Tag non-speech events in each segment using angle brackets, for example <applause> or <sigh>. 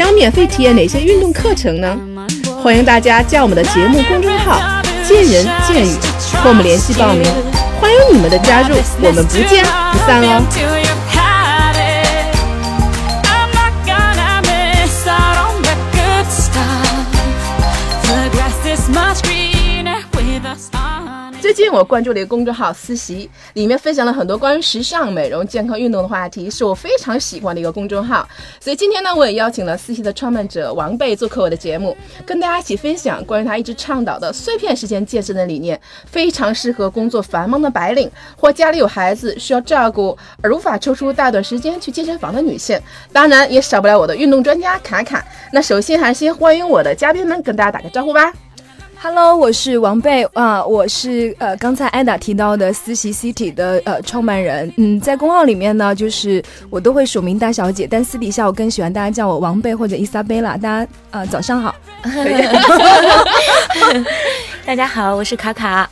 想免费体验哪些运动课程呢？欢迎大家加我们的节目公众号“见人见语”和我们联系报名。欢迎你们的加入，我们不见不散哦。最近我关注了一个公众号“思习”，里面分享了很多关于时尚、美容、健康、运动的话题，是我非常喜欢的一个公众号。所以今天呢，我也邀请了思习的创办者王贝做客我的节目，跟大家一起分享关于他一直倡导的碎片时间健身的理念，非常适合工作繁忙的白领或家里有孩子需要照顾而无法抽出大段时间去健身房的女性。当然，也少不了我的运动专家卡卡。那首先还是先欢迎我的嘉宾们，跟大家打个招呼吧。Hello，我是王贝啊，我是呃刚才艾达提到的思席 City 的呃创办人。嗯，在公号里面呢，就是我都会署名大小姐，但私底下我更喜欢大家叫我王贝或者伊莎贝拉。大家呃早上好，<laughs> 大家好，我是卡卡。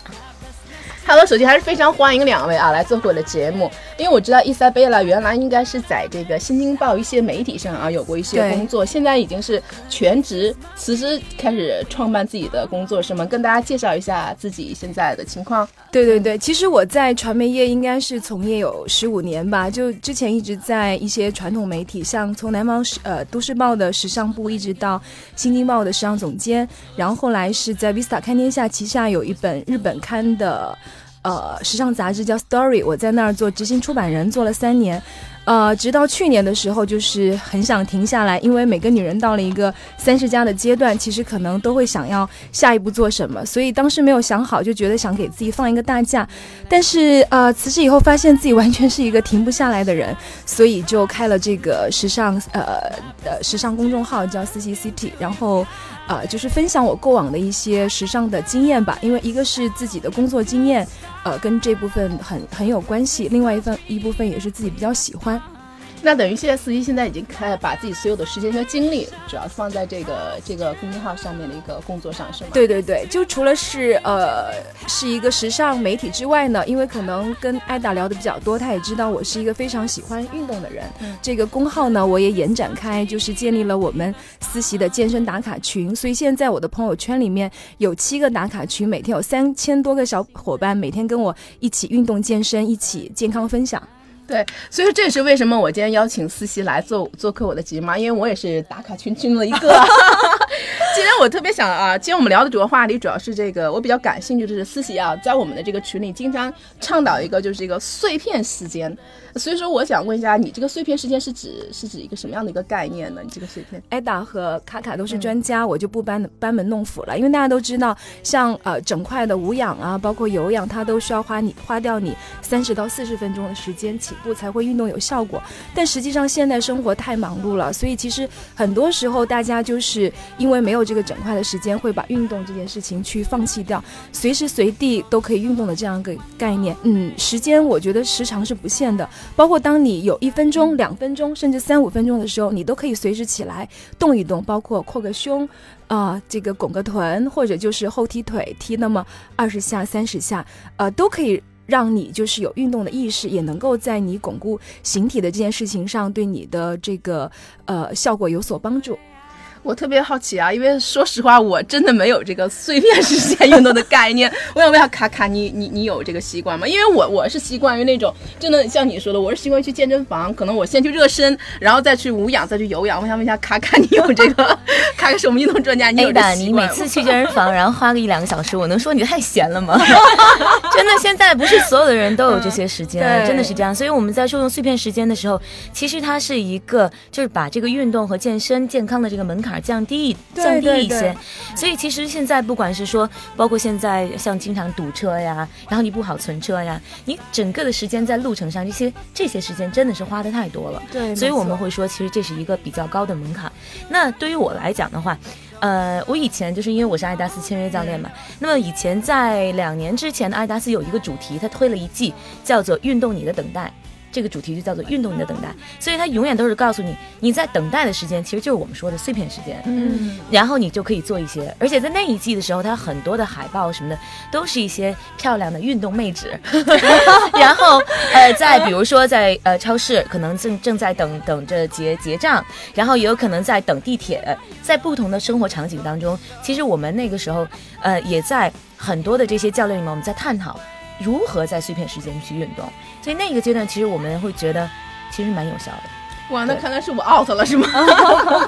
Hello，首先还是非常欢迎两位啊来做我的节目，因为我知道伊莎贝拉原来应该是在这个《新京报》一些媒体上啊有过一些工作，现在已经是全职辞职开始创办自己的工作，是吗？跟大家介绍一下自己现在的情况。对对对，其实我在传媒业应该是从业有十五年吧，就之前一直在一些传统媒体，像从南方时呃都市报的时尚部，一直到新京报的时尚总监，然后后来是在 Vista 看天下旗下有一本日本刊的。呃，时尚杂志叫 Story，我在那儿做执行出版人，做了三年。呃，直到去年的时候，就是很想停下来，因为每个女人到了一个三十加的阶段，其实可能都会想要下一步做什么，所以当时没有想好，就觉得想给自己放一个大假。但是呃，辞职以后发现自己完全是一个停不下来的人，所以就开了这个时尚呃呃时尚公众号叫四喜 City，然后呃就是分享我过往的一些时尚的经验吧，因为一个是自己的工作经验。呃，跟这部分很很有关系。另外一份一部分也是自己比较喜欢。那等于现在司机现在已经开把自己所有的时间和精力，主要放在这个这个公众号上面的一个工作上，是吗？对对对，就除了是呃是一个时尚媒体之外呢，因为可能跟艾达聊的比较多，他也知道我是一个非常喜欢运动的人。这个公号呢，我也延展开，就是建立了我们思习的健身打卡群，所以现在我的朋友圈里面有七个打卡群，每天有三千多个小伙伴，每天跟我一起运动健身，一起健康分享。对，所以说这也是为什么我今天邀请思琪来做做客我的节目，因为我也是打卡群群中的一个。<laughs> 今天我特别想啊，今天我们聊的主要话题主要是这个，我比较感兴趣的是思琪啊，在我们的这个群里经常倡导一个就是一个碎片时间。所以说，我想问一下，你这个碎片时间是指是指一个什么样的一个概念呢？你这个碎片，艾达和卡卡都是专家，我就不班班门弄斧了。因为大家都知道，像呃整块的无氧啊，包括有氧，它都需要花你花掉你三十到四十分钟的时间起步才会运动有效果。但实际上现在生活太忙碌了，所以其实很多时候大家就是因为因为没有这个整块的时间，会把运动这件事情去放弃掉。随时随地都可以运动的这样一个概念，嗯，时间我觉得时长是不限的。包括当你有一分钟、两分钟，甚至三五分钟的时候，你都可以随时起来动一动，包括扩个胸，啊，这个拱个臀，或者就是后踢腿踢那么二十下、三十下，呃，都可以让你就是有运动的意识，也能够在你巩固形体的这件事情上，对你的这个呃效果有所帮助。我特别好奇啊，因为说实话，我真的没有这个碎片时间运动的概念。我想问一下卡卡，你你你有这个习惯吗？因为我我是习惯于那种真的像你说的，我是习惯去健身房，可能我先去热身，然后再去无氧，再去有氧。我想问一下卡卡，你有这个？<laughs> 卡卡是我们运动专家，你有这你每次去健身房，然后花个一两个小时，我能说你太闲了吗？<laughs> 真的，现在不是所有的人都有这些时间，<laughs> 真的是这样。所以我们在说用碎片时间的时候，其实它是一个就是把这个运动和健身健康的这个门槛。降低降低一些，所以其实现在不管是说，包括现在像经常堵车呀，然后你不好存车呀，你整个的时间在路程上，这些这些时间真的是花的太多了。对，所以我们会说，其实这是一个比较高的门槛。那对于我来讲的话。呃，我以前就是因为我是爱达斯签约教练嘛，那么以前在两年之前的爱达斯有一个主题，他推了一季叫做“运动你的等待”。这个主题就叫做运动你的等待，所以它永远都是告诉你，你在等待的时间其实就是我们说的碎片时间。嗯，然后你就可以做一些，而且在那一季的时候，它很多的海报什么的都是一些漂亮的运动妹纸。<laughs> 然后呃，在比如说在呃超市，可能正正在等等着结结账，然后也有可能在等地铁，在不同的生活场景当中，其实我们那个时候呃也在很多的这些教练里面，我们在探讨。如何在碎片时间去运动？所以那个阶段，其实我们会觉得，其实蛮有效的。哇，那看来是我 out 了，是吗？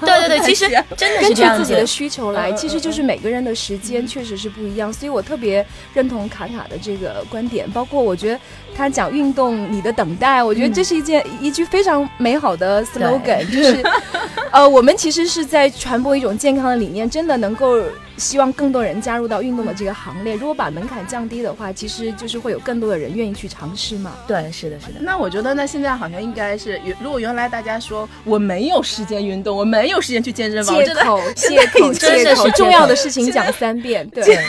对 <laughs> 对对，<laughs> 其实真的是根据自己的需求来，其实就是每个人的时间确实是不一样。所以我特别认同卡卡的这个观点，包括我觉得他讲运动，你的等待，我觉得这是一件一句非常美好的 slogan，就是 <laughs> 呃，我们其实是在传播一种健康的理念，真的能够。希望更多人加入到运动的这个行列。如果把门槛降低的话，其实就是会有更多的人愿意去尝试嘛。对，是的，是的。那我觉得，那现在好像应该是，如果原来大家说我没有时间运动，我没有时间去健身房，借口，<laughs> <laughs> 借口，借口，重要的事情讲三遍。对。<laughs>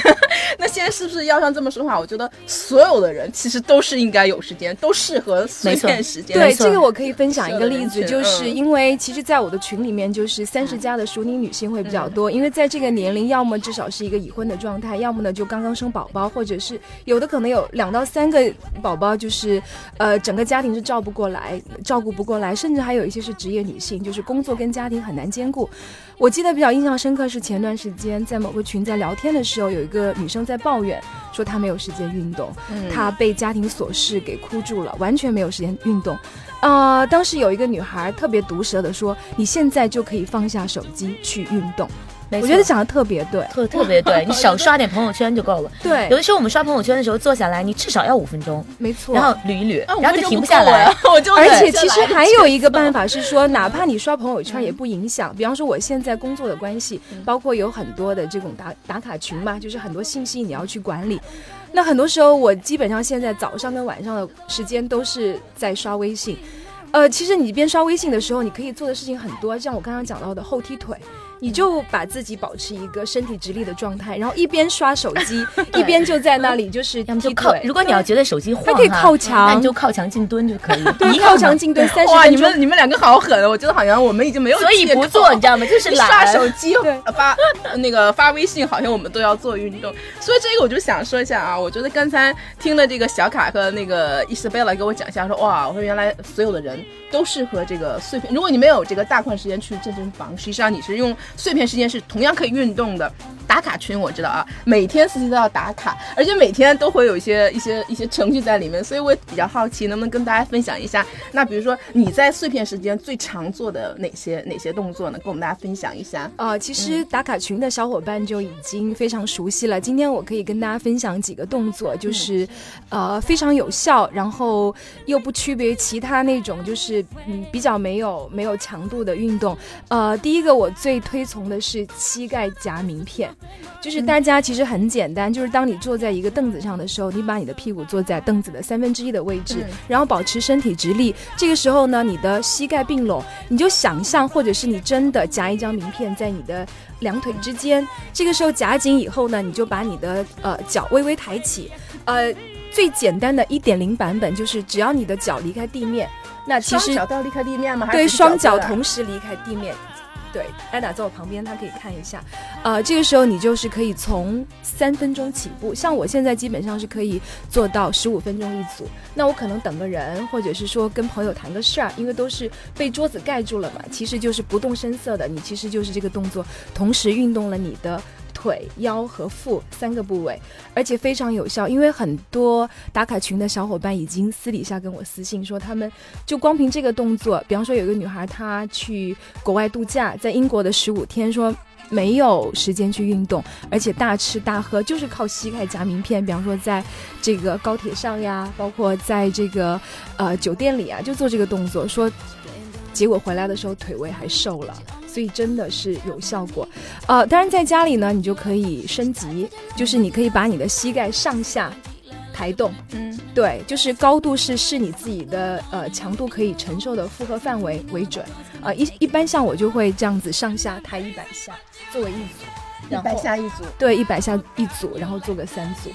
那现在是不是要像这么说话？我觉得所有的人其实都是应该有时间，都适合碎片时间。对，这个我可以分享一个例子，就是因为其实，在我的群里面，就是三十加的熟龄女性会比较多，因为在这个年龄，要么至少是一个已婚的状态，要么呢就刚刚生宝宝，或者是有的可能有两到三个宝宝，就是呃整个家庭是照不过来，照顾不过来，甚至还有一些是职业女性，就是工作跟家庭很难兼顾。我记得比较印象深刻是前段时间在某个群在聊天的时候，有一个女生在抱怨说她没有时间运动，她被家庭琐事给箍住了，完全没有时间运动。啊，当时有一个女孩特别毒舌的说：“你现在就可以放下手机去运动。”我觉得讲的特别对，特特别对，<laughs> 你少刷点朋友圈就够了。<laughs> 对，有的时候我们刷朋友圈的时候，坐下来你至少要五分钟，没错，然后捋一捋，然后就停不下来。<laughs> 而且其实还有一个办法是说，哪怕你刷朋友圈也不影响。比方说我现在工作的关系，包括有很多的这种打打卡群嘛，就是很多信息你要去管理。那很多时候我基本上现在早上跟晚上的时间都是在刷微信。呃，其实你边刷微信的时候，你可以做的事情很多，像我刚刚讲到的后踢腿。你就把自己保持一个身体直立的状态，然后一边刷手机，<laughs> 一边就在那里就是踢腿。如果你要觉得手机晃，可以靠墙，那你就靠墙静蹲就可以。<laughs> 对，靠墙静蹲三十哇，你们你们两个好狠！我觉得好像我们已经没有所以不做，你知道吗？就是刷手机发那个发微信，好像我们都要做运动。所以这个我就想说一下啊，我觉得刚才听了这个小卡和那个伊斯贝拉给我讲一下，说哇，我说原来所有的人都适合这个碎片。如果你没有这个大块时间去健身房，实际上你是用。碎片时间是同样可以运动的，打卡群我知道啊，每天司机都要打卡，而且每天都会有一些一些一些程序在里面，所以我比较好奇，能不能跟大家分享一下？那比如说你在碎片时间最常做的哪些哪些动作呢？跟我们大家分享一下。啊，其实打卡群的小伙伴就已经非常熟悉了。今天我可以跟大家分享几个动作，就是呃非常有效，然后又不区别于其他那种就是嗯比较没有没有强度的运动。呃，第一个我最。推崇的是膝盖夹名片，就是大家其实很简单，就是当你坐在一个凳子上的时候，你把你的屁股坐在凳子的三分之一的位置，然后保持身体直立。这个时候呢，你的膝盖并拢，你就想象，或者是你真的夹一张名片在你的两腿之间。这个时候夹紧以后呢，你就把你的呃脚微微抬起。呃，最简单的一点零版本就是只要你的脚离开地面，那其实脚都要离开地面吗？对，双脚同时离开地面。对，艾达在我旁边，他可以看一下。呃，这个时候你就是可以从三分钟起步，像我现在基本上是可以做到十五分钟一组。那我可能等个人，或者是说跟朋友谈个事儿，因为都是被桌子盖住了嘛，其实就是不动声色的，你其实就是这个动作，同时运动了你的。腿、腰和腹三个部位，而且非常有效。因为很多打卡群的小伙伴已经私底下跟我私信说，他们就光凭这个动作，比方说有一个女孩她去国外度假，在英国的十五天，说没有时间去运动，而且大吃大喝，就是靠膝盖夹名片。比方说在这个高铁上呀，包括在这个呃酒店里啊，就做这个动作，说结果回来的时候腿围还瘦了。所以真的是有效果，呃，当然在家里呢，你就可以升级，就是你可以把你的膝盖上下抬动，嗯，对，就是高度是视你自己的呃强度可以承受的负荷范围为准，呃一一般像我就会这样子上下抬一百下作为一组，一百下一组。对，一百下一组，然后做个三组。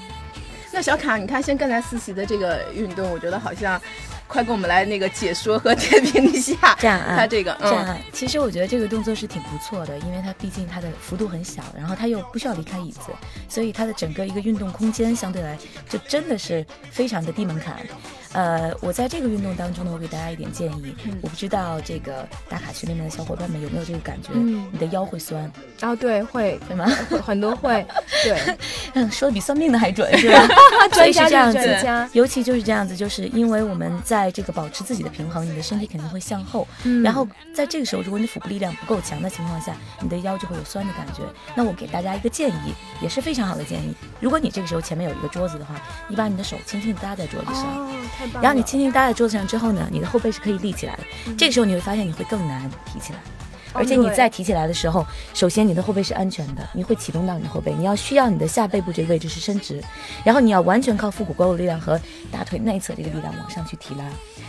那小卡，你看，像刚才思琪的这个运动，我觉得好像，快给我们来那个解说和点评一下 <laughs> 他这个。其实我觉得这个动作是挺不错的，因为它毕竟它的幅度很小，然后它又不需要离开椅子，所以它的整个一个运动空间相对来就真的是非常的低门槛。呃，我在这个运动当中呢，我给大家一点建议。我不知道这个打卡群里面的小伙伴们有没有这个感觉？嗯，你的腰会酸。啊，对，会，对吗？很多会，<laughs> 对，嗯，说的比算命的还准，是吧？<laughs> 专家这样子，尤其就是这样子，就是因为我们在这个保持自己的平衡，你的身体肯定会向后。嗯。然后在这个时候，如果你腹部力量不够强的情况下，你的腰就会有酸的感觉。那我给大家一个建议，也是非常好的建议。如果你这个时候前面有一个桌子的话，你把你的手轻轻地搭在桌子上。然后你轻轻搭在桌子上之后呢，你的后背是可以立起来的。这个时候你会发现你会更难提起来，而且你再提起来的时候，首先你的后背是安全的，你会启动到你的后背。你要需要你的下背部这个位置是伸直，然后你要完全靠腹股沟的力量和大腿内侧这个力量往上去提拉。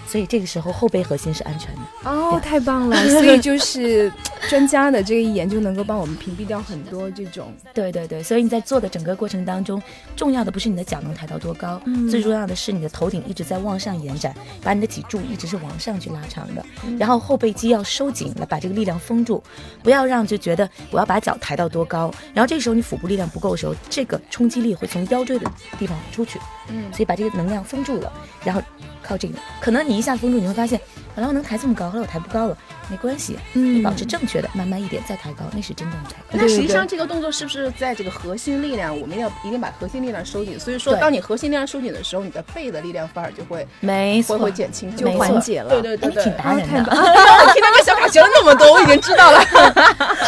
所以这个时候后背核心是安全的哦，太棒了！<laughs> 所以就是 <clears throat> 专家的这个一眼就能够帮我们屏蔽掉很多这种。<laughs> 对对对，所以你在做的整个过程当中，重要的不是你的脚能抬到多高，最重要的是你的头顶一直在往上延展，把你的脊柱一直是往上去拉长的，然后后背肌要收紧来把这个力量封住，不要让就觉得我要把脚抬到多高，然后这个时候你腹部力量不够的时候，这个冲击力会从腰椎的地方出去，嗯，所以把这个能量封住了，然后。靠这个，可能你一下封住，你会发现，本来我能抬这么高，后来我抬不高了，没关系，嗯，你保持正确的，慢慢一点再抬高，那是真正的抬高。那实际上这个动作是不是在这个核心力量，我们要一定把核心力量收紧？所以说，当你核心力量收紧的时候，你的背的力量反而就会没错会减轻，就缓解了。对对对，挺达人的。<laughs> 听他跟小卡学了那么多，我已经知道了。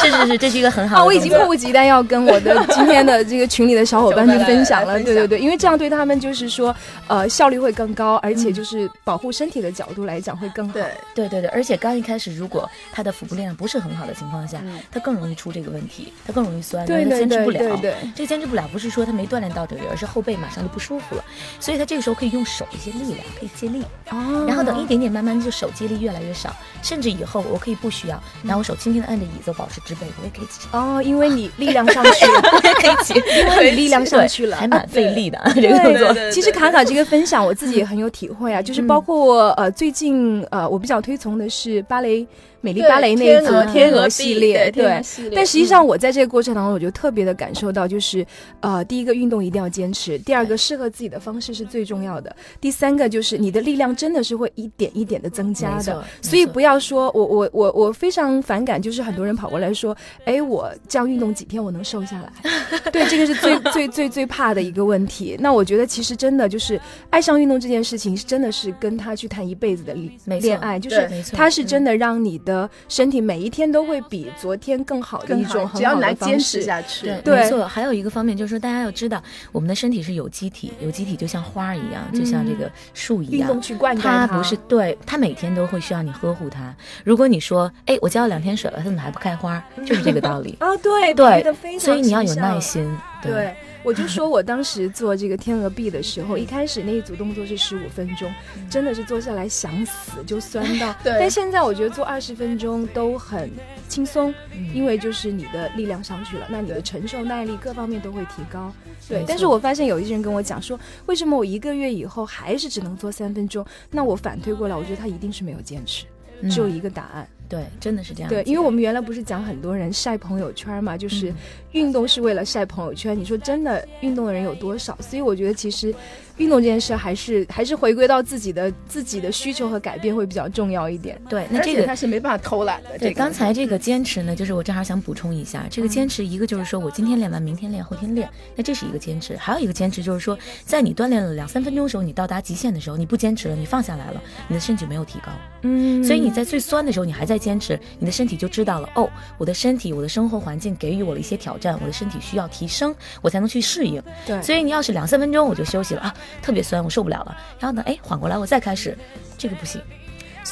是是是，这是一个很好的。我已经迫不及待要跟我的今天的这个群里的小伙伴去分享了。对对对，因为这样对他们就是说，呃，效率会更高，而且就是保护身。体的角度来讲会更好，对对对对，而且刚一开始，如果他的腹部力量不是很好的情况下，他更容易出这个问题，他更容易酸，对对对对对，这个坚持不了，不是说他没锻炼到这里，而是后背马上就不舒服了，所以他这个时候可以用手一些力量，可以借力，哦，然后等一点点慢慢就手借力越来越少，甚至以后我可以不需要，然后我手轻轻的按着椅子，保持直背，我也可以起，哦，因为你力量上去了，<laughs> 我也可以起，因为你力量上去了，还蛮费力的这个动作。其实卡卡这个分享我自己也很有体会啊，就是包括呃最近。嗯，呃，我比较推崇的是芭蕾。美丽芭蕾那一组天鹅系列，对，但实际上我在这个过程当中，我就特别的感受到，就是呃，第一个运动一定要坚持，第二个适合自己的方式是最重要的，第三个就是你的力量真的是会一点一点的增加的，所以不要说我我我我非常反感，就是很多人跑过来说，哎，我这样运动几天我能瘦下来，<laughs> 对，这个是最最最最怕的一个问题。那我觉得其实真的就是爱上运动这件事情，是真的是跟他去谈一辈子的恋恋爱，就是他是真的让你。的身体每一天都会比昨天更好的一种，只要来坚持下去。对，没错。还有一个方面就是说，大家要知道，我们的身体是有机体，有机体就像花一样，就像这个树一样，运动去灌溉它。不是，对，它每天都会需要你呵护它。如果你说，哎，我浇了两天水了，它怎么还不开花？就是这个道理啊。<laughs> 对对，所以你要有耐心。对。我就说，我当时做这个天鹅臂的时候，一开始那一组动作是十五分钟，真的是做下来想死，就酸到。<laughs> 对。但现在我觉得做二十分钟都很轻松，因为就是你的力量上去了，那你的承受耐力各方面都会提高。对。但是我发现有一些人跟我讲说，为什么我一个月以后还是只能做三分钟？那我反推过来，我觉得他一定是没有坚持，只有一个答案。对，真的是这样。对，因为我们原来不是讲很多人晒朋友圈嘛，就是运动是为了晒朋友圈。你说真的，运动的人有多少？所以我觉得其实。运动这件事还是还是回归到自己的自己的需求和改变会比较重要一点。对，那这个他是没办法偷懒的。对，刚才这个坚持呢，就是我正好想补充一下，这个坚持一个就是说我今天练完，明天练，后天练，那这是一个坚持；还有一个坚持就是说，在你锻炼了两三分钟的时候，你到达极限的时候，你不坚持了，你放下来了，你的身体没有提高。嗯。所以你在最酸的时候，你还在坚持，你的身体就知道了哦，我的身体，我的生活环境给予我了一些挑战，我的身体需要提升，我才能去适应。对。所以你要是两三分钟我就休息了啊，特别酸，我受不。不了了，然后呢？哎，缓过来，我再开始，这个不行，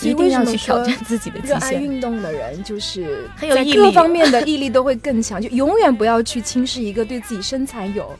一定要去挑战自己的极限。热爱运动的人就是很有毅力，各方面的毅力都会更强，就永远不要去轻视一个对自己身材有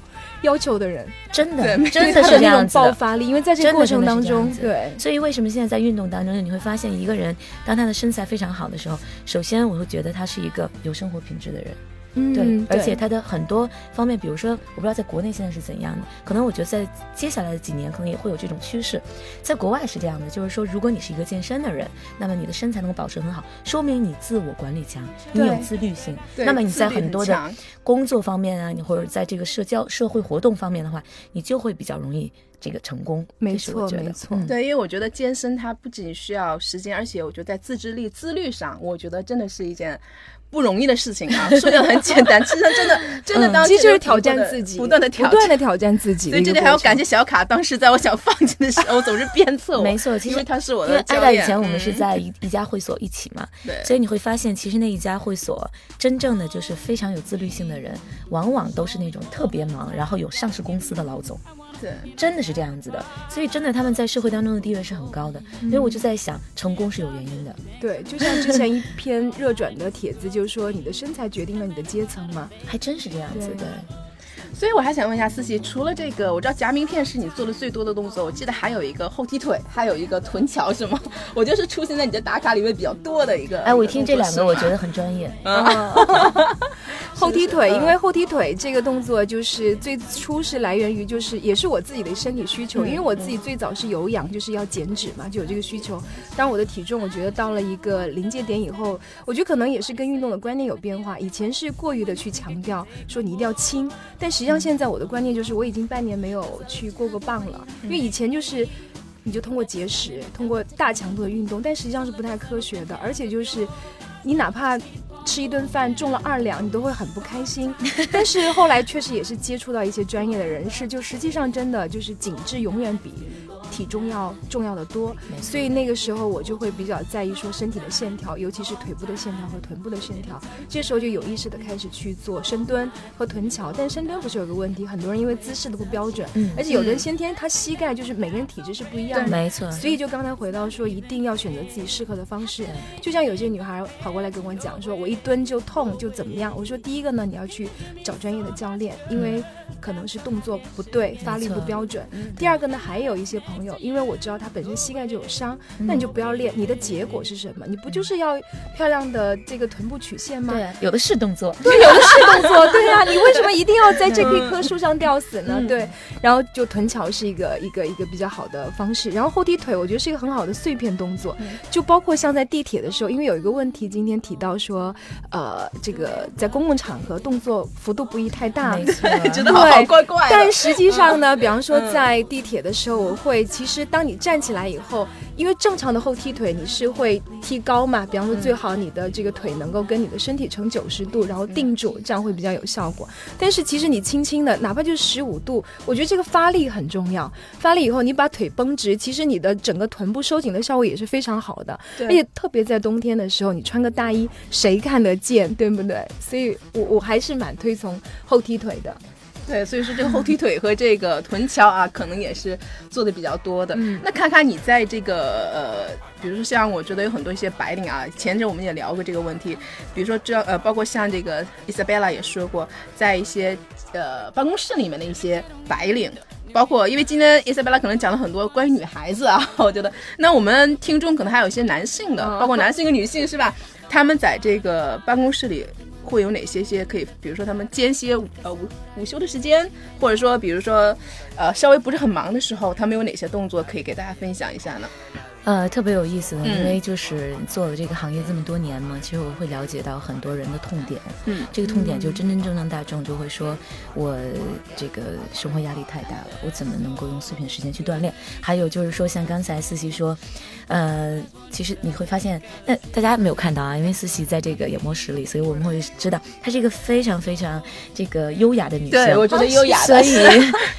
要求的人，真的真的是这样。爆发力，因为在这个过程当中，对，所以为什么现在在运动当中，你会发现一个人当他的身材非常好的时候，首先我会觉得他是一个有生活品质的人。嗯对，而且它的很多方面，比如说，我不知道在国内现在是怎样的，可能我觉得在接下来的几年，可能也会有这种趋势。在国外是这样的，就是说，如果你是一个健身的人，那么你的身材能够保持很好，说明你自我管理强，你有自律性。那么你在很多的工作方面啊，你或者在这个社交社会活动方面的话，你就会比较容易这个成功。没错没错嗯对，因为我觉得健身它不仅需要时间，而且我觉得在自制力、自律上，我觉得真的是一件不容易的事情啊。<laughs> 说的很简单，<laughs> 其实真的真的嗯当其实就是挑战自己，不断的挑不断战。的挑战自己的所以这里。还要感谢小卡，当时在我想放弃的时候，<laughs> 总是鞭策我。没错其实他是我因为艾的教练。达以前我们是嗯在一一家会所一起嘛，对所以你会发现，其实那一家会所真正的就是非常有自律性的人，往往都是那种特别忙，然后有上市公司的老总，对真的是这样子的。所以真的他们在社会当中的地位是很高的。所以我就在想，成功是有原因的。对，就像之前一篇热转的帖子，就是说你的身材决定了你的阶层嘛。还真是这样子对的。所以我还想问一下思琪，除了这个，我知道夹名片是你做的最多的动作，我记得还有一个后踢腿，还有一个臀桥，是吗？<laughs> 我就是出现在你的打卡里面比较多的一个。哎，我一听这两个，我觉得得很专业。<laughs> 后踢腿，因为后踢腿这个动作就是最初是来源于就是也是我自己的身体需求，嗯因为我自己最早是有氧，就是要减脂嘛，就有这个需求。当我的体重我觉得到了一个临界点以后，我觉得可能也是跟运动的观念有变化。以前是过于的去强调说你一定要轻，但实际上现在我的观念就是我已经半年没有去过过磅了，因为以前就是。你就通过节食，通过大强度的运动，但实际上是不太科学的，而且就是你哪怕吃一顿饭中了二两，你都会很不开心。<laughs> 但是后来确实也是接触到一些专业的人士，就实际上真的就是紧致永远比体重要重要的多。所以那个时候我就会比较在意说身体的线条，尤其是腿部的线条和臀部的线条。这时候就有意识的开始去做深蹲和臀桥，但深蹲不是有个问题，很多人因为姿势都不标准，嗯而且有的人先天他膝盖就是每个人体质是不一样的。没错，所以就刚才回到说，一定要选择自己适合的方式。就像有些女孩跑过来跟我讲说，我一蹲就痛，就怎么样？我说第一个呢，你要去找专业的教练，因为可能是动作不对，发力不标准。第二个呢，还有一些朋友，因为我知道他本身膝盖就有伤，那你就不要练。你的结果是什么？你不就是要漂亮的这个臀部曲线吗？对啊，有的是动作。对，有的是动作，<laughs> 对呀、你为什么一定要在这一棵树上吊死呢？对，然后就臀桥是一个一个一个比较好的方式，然后后踢腿我觉得是一个很好的碎片动作，就包括像在地铁的时候，因为有一个问题今天提到说，呃，这个在公共场合动作幅度不宜太大，没错，觉得好好怪怪。但实际上呢，比方说在地铁的时候，我会其实当你站起来以后，因为正常的后踢腿你是会踢高嘛，比方说最好你的这个腿能够跟你的身体成九十度，然后定住，这样会比较有效果。但是其实你轻轻的，哪怕就是十五度，我觉得这个发力很重要。发力以后，你把腿绷直，其实你的整个臀部收紧的效果也是非常好的。而且特别在冬天的时候，你穿个大衣，谁看得见，对不对？所以我我还是蛮推崇后踢腿的。<laughs> 对，所以说这个后踢腿和这个臀桥啊，可能也是做的比较多的。嗯那看看你在这个呃，比如说像我觉得有很多一些白领啊，前阵我们也聊过这个问题，比如说这呃，包括像这个 Isabella 也说过，在一些呃办公室里面的一些白领。包括，因为今天 Isabella 可能讲了很多关于女孩子啊，<laughs> 我觉得，那我们听众可能还有一些男性的，嗯包括男性跟女性是吧？他们在这个办公室里会有哪些些可以，比如说他们间歇午呃午午休的时间，或者说比如说呃稍微不是很忙的时候，他们有哪些动作可以给大家分享一下呢？呃，特别有意思的，嗯因为就是做了这个行业这么多年嘛，其实我会了解到很多人的痛点。嗯，这个痛点就真真正正大众就会说，我这个生活压力太大了，我怎么能够用碎片时间去锻炼？还有就是说，像刚才思琪说，呃，其实你会发现，那大家没有看到啊，因为思琪在这个演播室里，所以我们会知道她是一个非常非常这个优雅的女生。对，我觉得优雅所，以，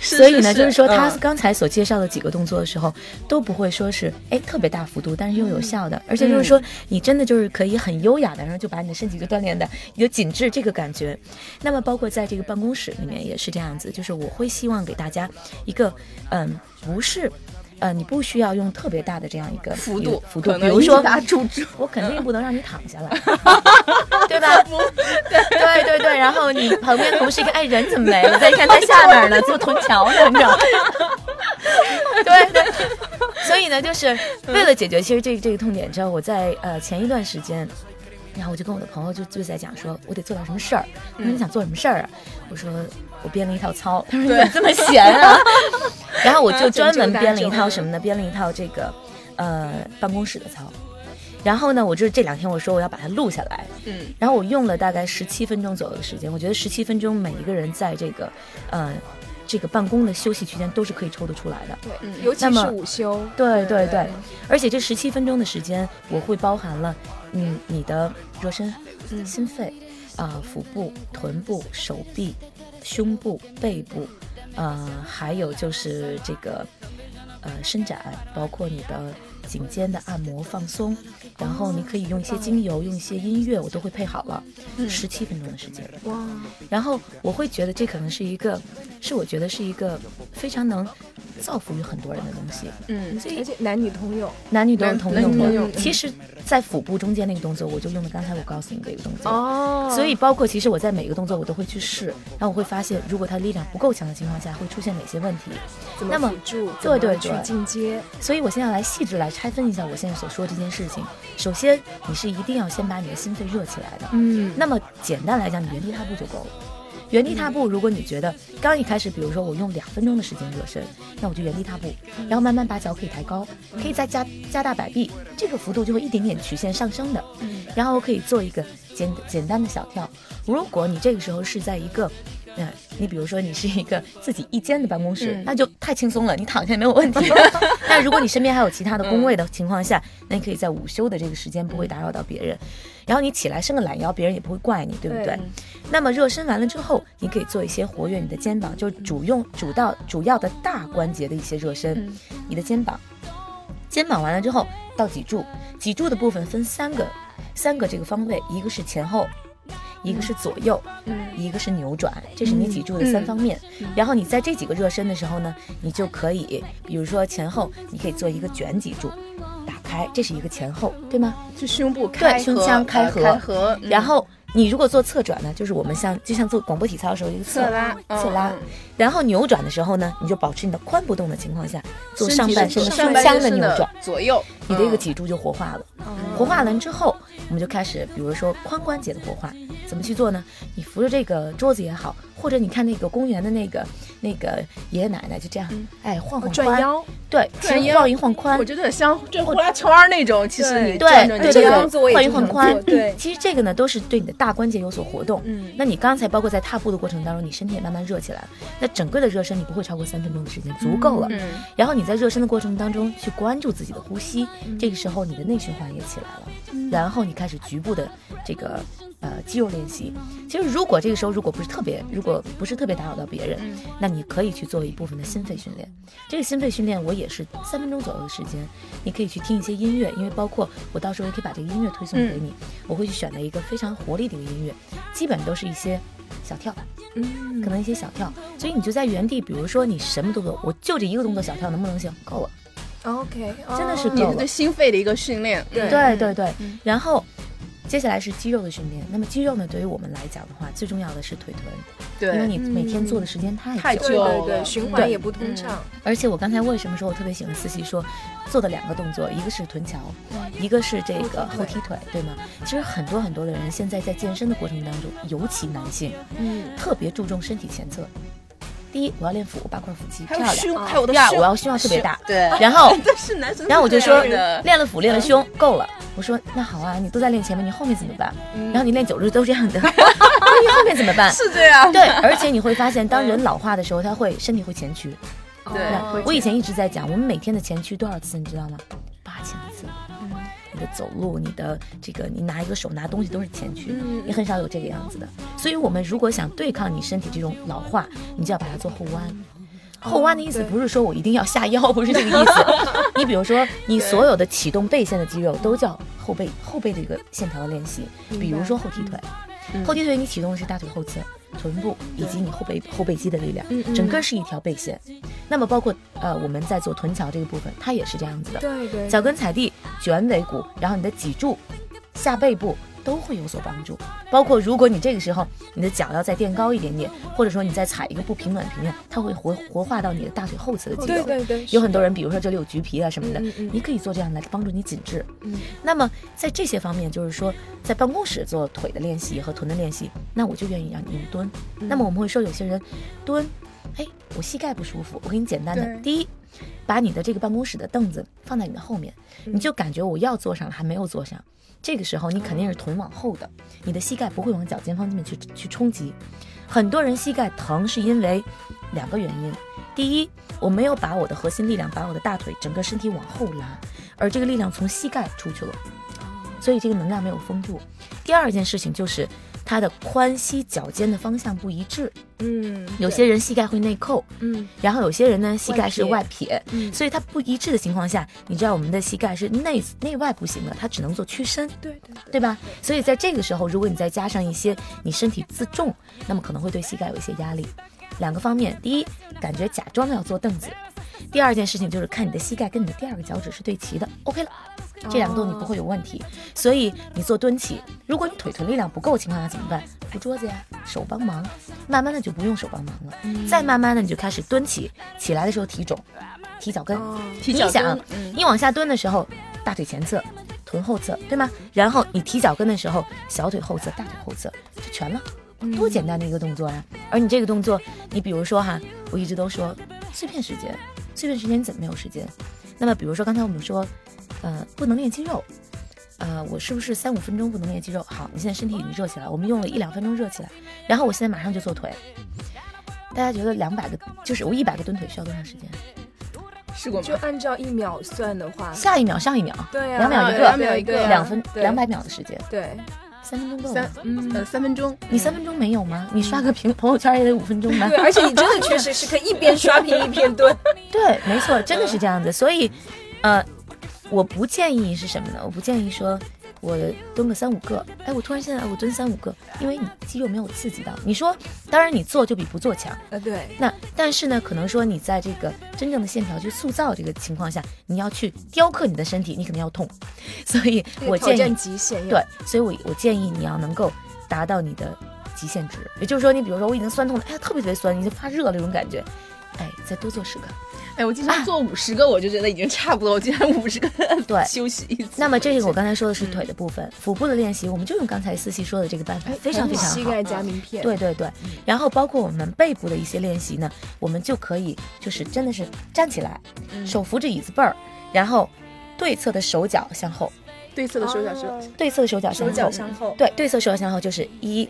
所以呢，<laughs> 就是说，他嗯刚才所介绍的几个动作的时候，都不会说是哎特别大幅度，但是又有效的，而且就是说，你真的就是可以很优雅的，然后就把你的身体就锻炼的有紧致这个感觉。那么，包括在这个办公室里面也是这样子，就是我会希望给大家一个，嗯，不是。呃，你不需要用特别大的这样一个幅度幅度，比如说我肯定不能让你躺下来，<laughs> 对吧？对对对，然后你旁边同事一看，哎，人怎么没了？再一看在下面呢，坐臀桥呢，你知道吗？<laughs> 对对，所以呢，就是为了解决其实这这个痛点之后，我在呃前一段时间。然后我就跟我的朋友就就在讲说，我得做点什么事儿。他说你想做什么事儿啊？我说我编了一套操。他说你怎么这么闲啊？<laughs> 然后我就专门编了一套什么呢？编了一套这个呃办公室的操。然后呢，我就是这两天我说我要把它录下来。嗯，然后我用了大概十七分钟左右的时间。我觉得十七分钟每一个人在这个呃这个办公的休息区间都是可以抽得出来的。对，嗯尤其那么是午休。对对对，而且这十七分钟的时间，我会包含了，嗯，你的热身、心肺，啊、腹部、臀部、手臂、胸部、背部，呃，还有就是这个，呃，伸展，包括你的颈肩的按摩放松，然后你可以用一些精油，用一些音乐，我都会配好了，十七分钟的时间。哇，然后我会觉得这可能是一个，是我觉得是一个非常能造福于很多人的东西。嗯，所以而且男女通用。男女都是通用其实，在腹部中间那个动作，我就用的刚才我告诉你的一个动作。哦所以，包括其实我在每个动作我都会去试，然后我会发现，如果它力量不够强的情况下，会出现哪些问题。怎么那么辅助？对对去进阶。所以我现在来细致来拆分一下我现在所说这件事情。首先，你是一定要先把你的心肺热起来的。嗯，那么简单来讲，你原地踏步就够了。原地踏步，如果你觉得刚一开始，比如说我用两分钟的时间热身，那我就原地踏步，然后慢慢把脚可以抬高，可以再加加大摆臂，这个幅度就会一点点曲线上升的。然后我可以做一个简简单的小跳。如果你这个时候是在一个，嗯，你比如说你是一个自己一间的办公室，嗯那就太轻松了，你躺下没有问题。<laughs> 但如果你身边还有其他的工位的情况下，那你可以在午休的这个时间不会打扰到别人，然后你起来伸个懒腰，别人也不会怪你，对不对？对那么热身完了之后，你可以做一些活跃你的肩膀，就是主用主到主要的大关节的一些热身，你的肩膀。肩膀完了之后到脊柱，脊柱的部分分三个三个这个方位，一个是前后，一个是左右，嗯。一个是扭转，这是你脊柱的三方面。然后你在这几个热身的时候呢，你就可以，比如说前后，你可以做一个卷脊柱，打开，这是一个前后，对吗？就胸部开合，胸腔开呃合开合，嗯。然后你如果做侧转呢，就是我们像就像做广播体操的时候一个侧侧拉嗯侧拉嗯，然后扭转的时候呢，你就保持你的髋不动的情况下，做上半身的胸腔的的扭转，左右，你的一个嗯。脊柱就活化了。活化完之后，我们就开始，比如说髋关节的活化，怎么去做呢？你扶着这个桌子也好，或者你看那个公园的那个那个爷爷奶奶就这样，哎晃晃，转腰，对，晃一晃宽。我，觉得像转呼啦圈儿那种，其实你对对对就行这样子晃一晃髋做对，<laughs> 其实这个呢都是对你的大关节有所活动。嗯。那你刚才包括在踏步的过程当中，你身体也慢慢热起来了，那整个的热身你不会超过三分钟的时间，足够了。嗯然后你在热身的过程当中去关注自己的呼吸，这个时候你的内循环也起来了，然后你开始局部的这个呃肌肉练习。其实如果这个时候如果不是特别，如果不是特别打扰到别人，那你可以去做一部分的心肺训练。这个心肺训练我也是三分钟左右的时间，你可以去听一些音乐，因为包括我到时候也可以把这个音乐推送给你，我会去选择一个非常活力的一个音乐，基本都是一些小跳。嗯可能一些小跳，所以你就在原地，比如说你什么动作，我就这一个动作小跳能不能行？够了，，OK，真的是够了是对心肺的一个训练，对对对对。然后接下来是肌肉的训练，那么肌肉呢，对于我们来讲的话，最重要的是腿臀，对，因为你每天做的时间太久，太对久对对循环也不通畅。而且我刚才为什么说我特别喜欢思琪说做的两个动作，一个是臀桥，一个是这个后踢腿，对吗？其实很多很多的人现在在健身的过程当中，尤其男性，嗯，特别注重身体前侧。第一，我要练腹，我八块腹肌漂亮；第二，我要胸要特别大。对，<laughs> 然后 <laughs> 但是男生然后我就说练了腹练了胸够了。我说那好啊，你都在练前面，你后面怎么办？然后你练久了都这样的，那你后面怎么办？是这样，对，而且你会发现，当人老化的时候，他会身体会前屈。对我以前一直在讲，我们每天的前屈多少次，你知道吗？八千次。你的走路，你的这个，你拿一个手拿东西都是前屈，你很少有这个样子的。所以，我们如果想对抗你身体这种老化，你就要把它做后弯。后弯的意思不是说我一定要下腰，不是这个意思。<laughs> 你比如说，你所有的启动背线的肌肉都叫后背后背的一个线条的练习，比如说后踢腿。后踢腿你启动的是大腿后侧，臀部以及你后背后背肌的力量，整个是一条背线。那么包括呃我们在做臀桥这个部分，它也是这样子的。对对，脚跟踩地，卷尾骨，然后你的脊柱、下背部都会有所帮助。包括如果你这个时候你的脚要再垫高一点点，或者说你再踩一个不平稳的平面，它会活活化到你的大腿后侧的肌肉。对对对，有很多人，比如说这里有橘皮啊什么的，嗯嗯嗯你可以做这样来帮助你紧致。嗯那么在这些方面，就是说在办公室做腿的练习和臀的练习，那我就愿意让你用蹲。嗯那么我们会说有些人蹲，哎，我膝盖不舒服，我给你简单的，第一，把你的这个办公室的凳子放在你的后面，嗯你就感觉我要坐上了还没有坐上，这个时候你肯定是臀往后的，你的膝盖不会往脚尖方面去去冲击。很多人膝盖疼是因为两个原因，第一，我没有把我的核心力量把我的大腿整个身体往后拉，而这个力量从膝盖出去了，所以这个能量没有封住。第二件事情就是它的髋膝脚尖的方向不一致，嗯有些人膝盖会内扣，嗯然后有些人呢膝盖是外撇，嗯所以它不一致的情况下，你知道我们的膝盖是内内外不行的，它只能做屈伸。对对对吧？所以在这个时候，如果你再加上一些你身体自重，那么可能会对膝盖有一些压力。两个方面，第一，感觉假装要坐凳子；第二件事情就是看你的膝盖跟你的第二个脚趾是对齐的，OK 了，这两个动作你不会有问题。所以你做蹲起，如果你腿臀力量不够的情况下怎么办？扶桌子呀，手帮忙，慢慢的就不用手帮忙了，再慢慢的你就开始蹲起，起来的时候提踵，提脚跟，哦。提脚你想，嗯你往下蹲的时候，大腿前侧、臀后侧，对吗？然后你提脚跟的时候，小腿后侧、大腿后侧就全了，多简单的一个动作呀！而你这个动作，你比如说哈，我一直都说碎片时间，碎片时间你怎么没有时间？那么比如说刚才我们说，呃，不能练肌肉。呃，我是不是三五分钟不能练肌肉？好，你现在身体已经热起来，我们用了一两分钟热起来，然后我现在马上就做腿。大家觉得两百个，就是我一百个蹲腿需要多长时间？试过吗就？按照一秒算的话，下一秒、上一秒，对呀，两秒一个两秒一个，两分对两百秒的时间，对，三分钟够三吗？嗯呃三分钟，你三分钟没有吗？你刷个屏朋友圈也得五分钟吧？对，<laughs> 而且你真的确实是可以一边刷屏一边蹲，<laughs> 对，没错，真的是这样子。所以，呃，我不建议是什么呢？我不建议说我蹲个三五个。哎，我突然现在我蹲三五个，因为你肌肉没有刺激到。你说，当然你做就比不做强。呃，对，那但是呢，可能说你在这个真正的线条去塑造这个情况下，你要去雕刻你的身体，你肯定要痛。<laughs> 所以我建议，极限对，所以我我建议你要能够达到你的极限值，也就是说，你比如说我已经酸痛了，哎呀，特别特别酸，已经发热了这种感觉，哎，再多做十个。哎，我经常做五十个，我就觉得已经差不多。我今天五十个 <laughs> 对休息一次。那么这个我刚才说的是腿的部分，腹部的练习，我们就用刚才思琪说的这个办法，非常非常好。膝盖夹名片，对对对，然后包括我们背部的一些练习呢，我们就可以就是真的是站起来，手扶着椅子背儿，然后对侧的手脚向后，对侧的手脚是哦对侧的手脚向手脚后，向后，对对侧手脚向后就是一、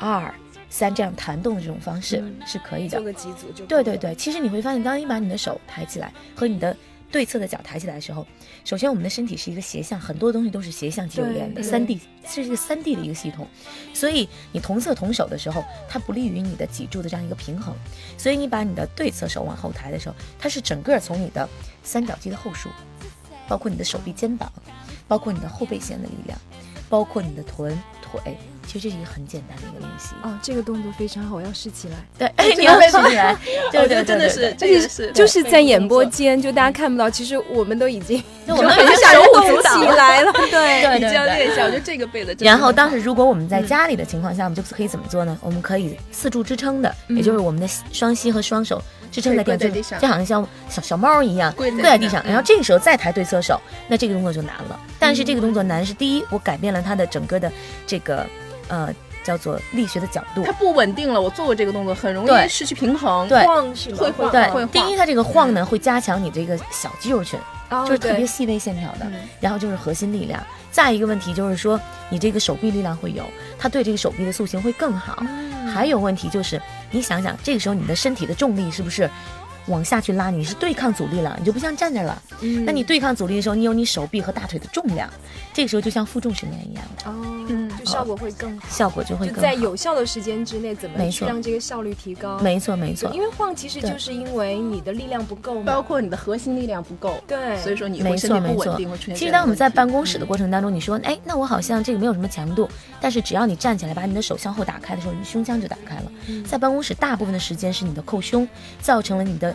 二、三这样弹动的这种方式嗯。是可以的。做。个几组就对对对，其实你会发现，当你把你的手抬起来和你的对侧的脚抬起来的时候，首先我们的身体是一个斜向，很多东西都是斜向肌肉链的，三 D 是一个三 D 的一个系统，所以你同侧同手的时候，它不利于你的脊柱的这样一个平衡，所以你把你的对侧手往后抬的时候，它是整个从你的三角肌的后束，包括你的手臂、肩膀，包括你的后背线的力量，包括你的臀腿，其实这是一个很简单的一个练习。哦，这个动作非常好，我要试起来。对，哎，<laughs> 你要试起来，<laughs> 对对对我觉得真的是，对这个是就是在演播间，就大家看不到，其实我们都已经 <laughs> 就我们都已经手手舞舞足蹈起来了，对对一定要练一下。我觉得这个背的。然后当时如果我们在家里的情况下，我们就可以怎么做呢？我们可以四柱支撑的，也就是我们的双膝和双手支撑在垫子在地上就好像像小小猫一样跪在地上，地上然后这个时候再抬对侧手，那这个动作就难了。但是这个动作难是第一，我改变了它的整个的这个呃叫做力学的角度它。不稳定了，我做过这个动作，很容易失去平衡。对晃是吗？会晃对会，第一，它这个晃呢会加强你这个小肌肉群，哦就是特别细微线条的嗯，然后就是核心力量。再一个问题就是说，你这个手臂力量会有，它对这个手臂的塑形会更好。嗯还有问题就是，你想想，这个时候你的身体的重力是不是往下去拉，你是对抗阻力了，你就不像站着了。嗯那你对抗阻力的时候，你有你手臂和大腿的重量，这个时候就像负重训练一样，哦，嗯就效果会更好。效果就会更好。有效的时间之内，怎么去没错让这个效率提高？没错没错，因为晃其实就是因为你的力量不够嘛，包括你的核心力量不够，对，所以说你没会身错没错体不稳定，会出现。其实当我们在办公室的过程当中，你说，哎，那我好像这个没有什么强度，但是只要你站起来，把你的手向后打开的时候，你胸腔就打开了。在办公室大部分的时间是你的扣胸，造成了你的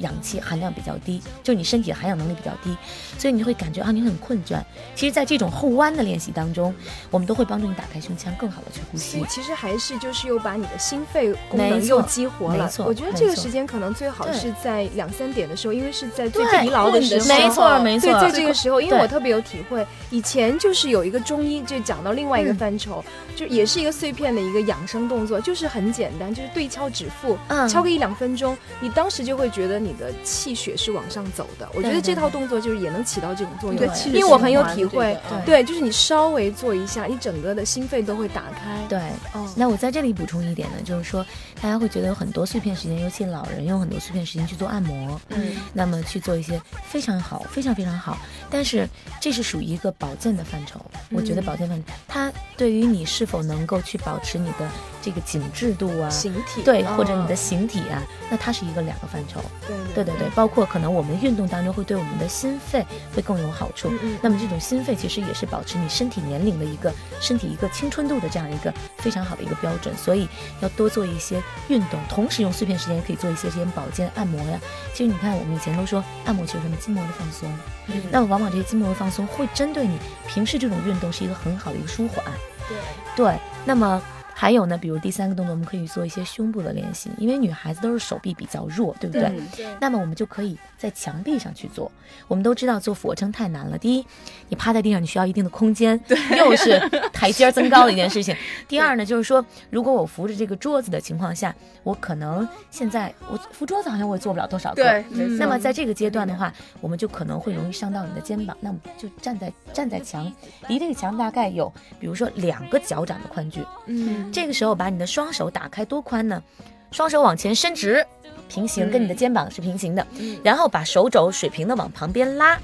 氧气含量比较低，就是你身体的含氧能力比较低，所以你就会感觉啊你很困倦。其实，在这种后弯的练习当中，我们都会帮助你打开胸腔，更好的去呼吸。其实还是就是又把你的心肺功能又激活了没。错我觉得这个时间可能最好是在两三点的时候，因为是在最疲劳的时候。没错没错对，在这个时候，因为我特别有体会，以前就是有一个中医就讲到另外一个嗯范畴，就也是一个碎片的一个养生动作，就是很简单，就是对敲指腹，嗯敲个一两分钟，你当时就会觉得你的气血是往上走的。我觉得对对这套动作就是也能起到这种作用一个，气因为我很有体会对，就是你稍微做一下，你整个的心肺都会打开。对，哦，那我在这里补充一点呢，就是说，大家会觉得有很多碎片时间，尤其老人用很多碎片时间去做按摩，嗯，那么去做一些非常好、非常非常好，但是这是属于一个保健的范畴。我觉得嗯保健范畴，它对于你是否能够去保持你的这个紧致度啊，形体对，哦或者你的形体啊，那它是一个两个范畴。对对对对，包括可能我们运动当中会对我们的心肺会更有好处。那么这种心肺其实也是保持你身体年龄的一个身体一个青春度的这样一个非常好的一个标准，所以要多做一些运动，同时用碎片时间也可以做一些这些保健按摩呀。其实你看，我们以前都说按摩其实什么筋膜的放松，嗯那么往往这些筋膜的放松会针对你平时这种运动是一个很好的一个舒缓。对，对，那么还有呢，比如第三个动作，我们可以做一些胸部的练习，因为女孩子都是手臂比较弱，对不对？那么我们就可以在墙壁上去做。我们都知道做俯卧撑太难了。第一，你趴在地上，你需要一定的空间，又是台阶增高的一件事情。<laughs> 第二呢，就是说，如果我扶着这个桌子的情况下，我可能现在我扶桌子好像我也做不了多少个。对，那么在这个阶段的话，我们就可能会容易伤到你的肩膀。那我们就站在站在墙，离这个墙大概有，比如说两个脚掌的宽距。嗯，这个时候把你的双手打开多宽呢？双手往前伸直，平行，跟你的肩膀是平行的，然后把手肘水平的往旁边拉，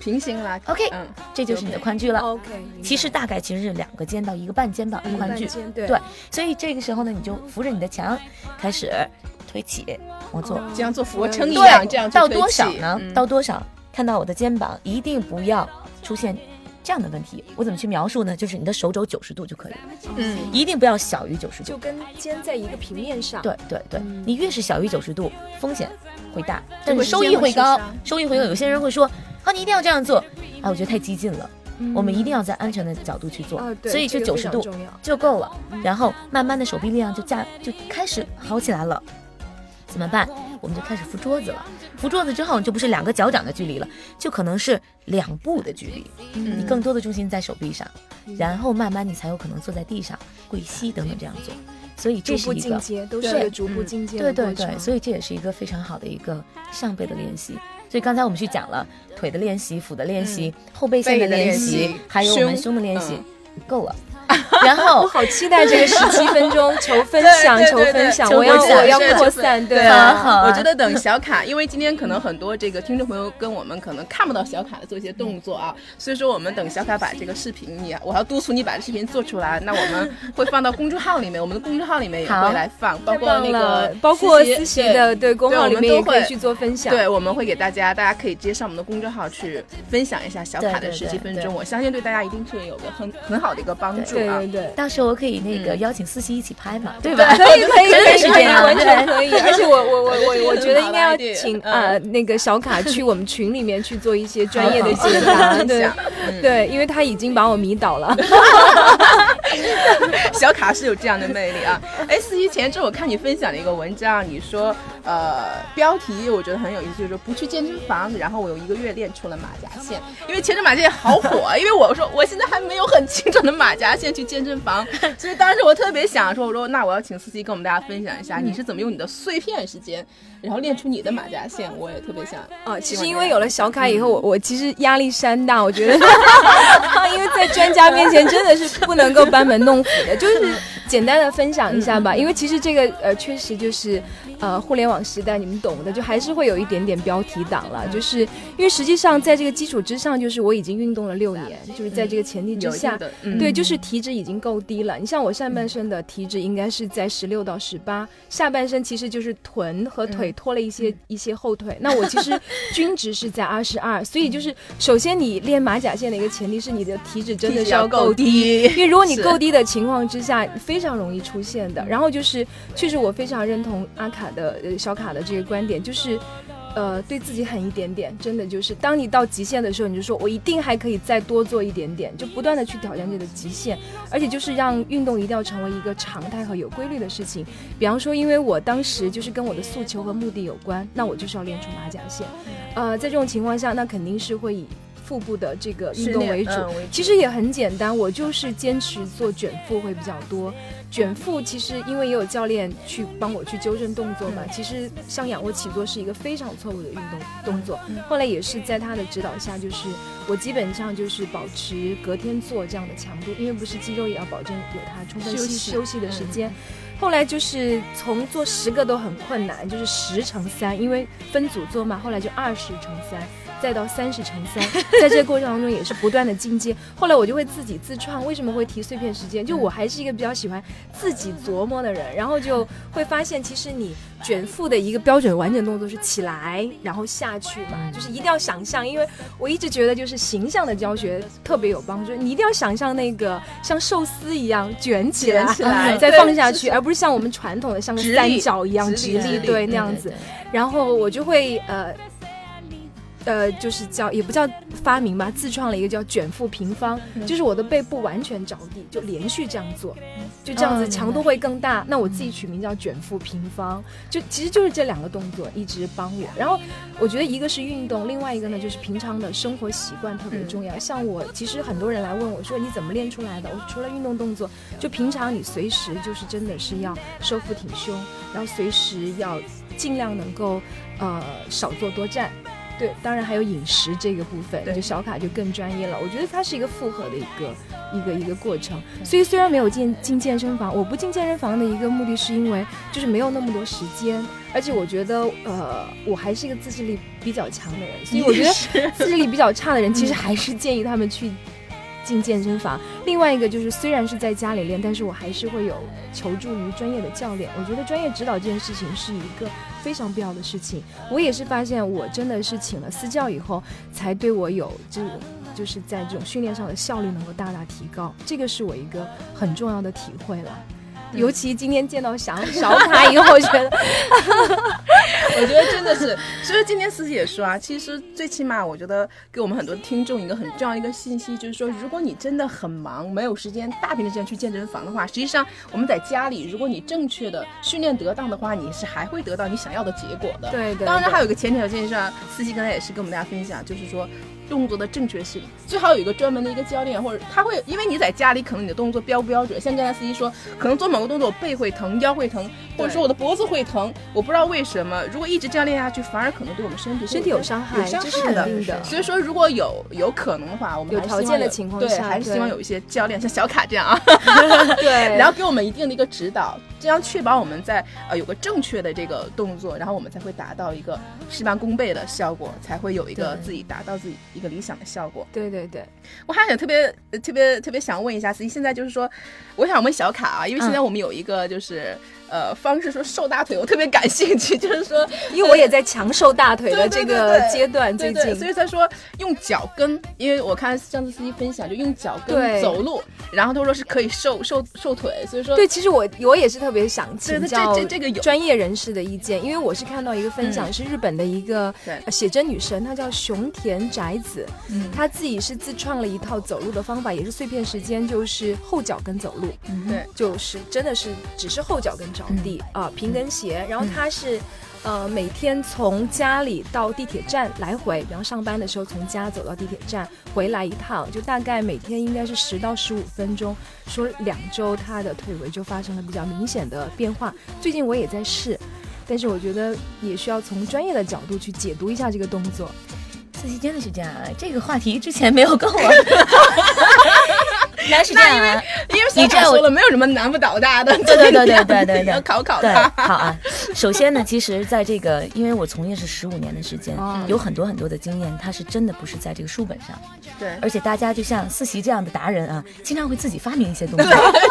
平行拉 OK 嗯，这就是你的宽距了。OK，其实大概其实是两个肩到一个半肩膀的宽距，对。对，所以这个时候呢，你就扶着你的墙开始推起，往做，就像做俯卧撑一样，这样到多少呢？嗯。到多少？看到我的肩膀，一定不要出现这样的问题。我怎么去描述呢？就是你的手肘九十度就可以了，嗯，一定不要小于九十度。就跟肩在一个平面上。对对对，嗯你越是小于九十度，风险会大，但是收益会高收益会高。有些人会说，啊，你一定要这样做，啊，我觉得太激进了。嗯我们一定要在安全的角度去做，啊，所以就九十度。就够了。然后慢慢的手臂力量就加就开始好起来了。怎么办？我们就开始扶桌子了。扶桌子之后，就不是两个脚掌的距离了，就可能是两步的距离。嗯你更多的重心在手臂上，然后慢慢你才有可能坐在地上、跪膝等等这样做。所以这是一个，都是对逐步嗯进阶对对对。所以这也是一个非常好的一个上背的练习。所以刚才我们去讲了腿的练习、腹的练习、后背线的练练习还有我们胸胸的练习，嗯够了。<laughs> 然后我好期待这个十七分钟求分享，求分享，求我要我要扩散，对。好我觉得等小卡，因为今天可能很多这个听众朋友跟我们可能看不到小卡的做一些动作啊，所以说我们等小卡把这个视频，你我要督促你把这视频做出来，那我们会放到公众号里面，我们的公众号里面也会来放，包括那个包括思思琪的对公对号里面也可以去做分享。对，我们会给大家，大家可以直接上我们的公众号去分享一下小卡的十七分钟，我相信对大家一定是有个很很好的一个帮助啊对对。对。到时候我可以那个嗯邀请思琪一起拍嘛，对吧？可以可以真的可以，是这样完全可以。而且我我我我我觉得应该要请很好的 idea，啊那个小卡去我们群里面去做一些专业的解答，对对，因为他已经把我迷倒了。小卡是有这样的魅力啊！哎，思琪，前阵我看你分享了一个文章，你说呃标题我觉得很有意思，就是说不去健身房，然后我有一个月练出了马甲线，因为前阵马甲线好火啊，因为我说我现在还没有很精准的马甲线去健身房，<laughs> 所以当时我特别想说，我说那我要请司机跟我们大家分享一下，你是怎么用你的碎片时间，然后练出你的马甲线，我也特别想啊，其实因为有了小卡以后，我我其实压力山大，我觉得，<laughs> 因为在专家面前真的是不能够班门弄斧的，就是简单的分享一下吧，因为其实这个呃，确实就是。呃，互联网时代，你们懂的，就还是会有一点点标题党了，就是因为实际上在这个基础之上，就是我已经运动了六年，就是在这个前提之下，对，就是体脂已经够低了。你像我上半身的体脂应该是在十六到十八，下半身其实就是臀和腿拖了一些一些后腿。那我其实均值是在二十二，所以就是首先你练马甲线的一个前提是你的体脂真的是要够低，因为如果你够低的情况之下，非常容易出现的。然后就是确实我非常认同阿卡。的呃小卡的这个观点就是，呃，对自己狠一点点，真的就是，当你到极限的时候，你就说我一定还可以再多做一点点，就不断的去挑战这个极限，而且就是让运动一定要成为一个常态和有规律的事情。比方说，因为我当时就是跟我的诉求和目的有关，那我就是要练出马甲线。呃，在这种情况下，那肯定是会以腹部的这个运动为主。其实也很简单，我就是坚持做卷腹会比较多。卷腹其实因为也有教练去帮我去纠正动作嘛，其实像仰卧起坐是一个非常错误的运动动作。后来也是在他的指导下，就是我基本上就是保持隔天做这样的强度，因为不是肌肉也要保证有它充分休息休息的时间。后来就是从做十个都很困难，就是十乘三，因为分组做嘛，后来就二十乘三。再到三十乘三，在这个过程当中也是不断的进阶。后来我就会自己自创，为什么会提碎片时间？就我还是一个比较喜欢自己琢磨的人，然后就会发现，其实你卷腹的一个标准完整动作是起来，然后下去嘛，就是一定要想象。因为我一直觉得，就是形象的教学特别有帮助。你一定要想象那个像寿司一样卷起来，再放下去，而不是像我们传统的像个三角一样直立，对那样子。然后我就会呃。呃，就是叫也不叫发明吧，自创了一个叫卷腹平方，就是我的背部完全着地，就连续这样做，就这样子强度会更大。那我自己取名叫卷腹平方，就其实就是这两个动作一直帮我。然后我觉得一个是运动，另外一个呢就是平常的生活习惯特别重要。像我其实很多人来问我说你怎么练出来的？我除了运动动作，就平常你随时就是真的是要收腹挺胸，然后随时要尽量能够呃少坐多站。对，当然还有饮食这个部分，就小卡就更专业了。我觉得它是一个复合的一个一个一个过程。所以虽然没有进进健身房，我不进健身房的一个目的是因为就是没有那么多时间，而且我觉得呃我还是一个自制力比较强的人，所以我觉得自制力比较差的人其实还是建议他们去进健身房。另外一个就是虽然是在家里练，但是我还是会有求助于专业的教练。我觉得专业指导这件事情是一个。非常必要的事情，我也是发现，我真的是请了私教以后，才对我有这种，就是在这种训练上的效率能够大大提高，这个是我一个很重要的体会了。尤其今天见到小 <laughs> 小卡以后，觉得，<laughs> 我觉得真的是，所以今天思琪也说啊，其实最起码我觉得给我们很多听众一个很重要一个信息，就是说，如果你真的很忙，没有时间大片的时间去健身房的话，实际上我们在家里，如果你正确的训练得当的话，你是还会得到你想要的结果的。对对。当然还有一个前提条件是，思琪刚才也是跟我们大家分享，就是说。动作的正确性最好有一个专门的一个教练，或者他会，因为你在家里可能你的动作标不标准，像刚才司机说，可能做某个动作我背会疼，腰会疼，或者说我的脖子会疼，我不知道为什么。如果一直这样练下去，反而可能对我们身体身体有伤害，有伤害的。所以说，如果有有可能的话，我们有条件的情况下，对，还是希望有一些教练，像小卡这样啊，<laughs> <laughs> 对，然后给我们一定的一个指导，这样确保我们在呃有个正确的这个动作，然后我们才会达到一个事半功倍的效果，才会有一个自己达到自己一个理想的效果。对对对，我还想特别特别特别想问一下所以，现在就是说，我想问小卡啊，因为现在我们有一个就是。呃，方式说瘦大腿，我特别感兴趣，<laughs> 就是说，因为我也在强瘦大腿的这个阶段，最近，所以他说用脚跟，因为我看上次司机分享就用脚跟走路，然后他说是可以瘦瘦瘦腿，所以说，对，其实我我也是特别想请教这这个有专业人士的意见，因为我是看到一个分享是日本的一个写真女神，她叫熊田宅子，她自己是自创了一套走路的方法，也是碎片时间，就是后脚跟走路，对，就是真的是只是后脚跟着。地啊，平跟鞋，然后他是，呃，每天从家里到地铁站来回，然后上班的时候从家走到地铁站回来一趟，就大概每天应该是十到十五分钟。说两周他的腿围就发生了比较明显的变化。最近我也在试，但是我觉得也需要从专业的角度去解读一下这个动作。四期真的是这样，这个话题之前没有跟我。<laughs> <laughs> 原来是这样，因为因为你这样我说了，没有什么难不倒大的。对对对对对对对要考考对，他。好啊。首先呢，其实在这个，因为我从业是十五年的时间，哦有很多很多的经验，它是真的不是在这个书本上，对，而且大家就像四喜这样的达人啊，经常会自己发明一些东西。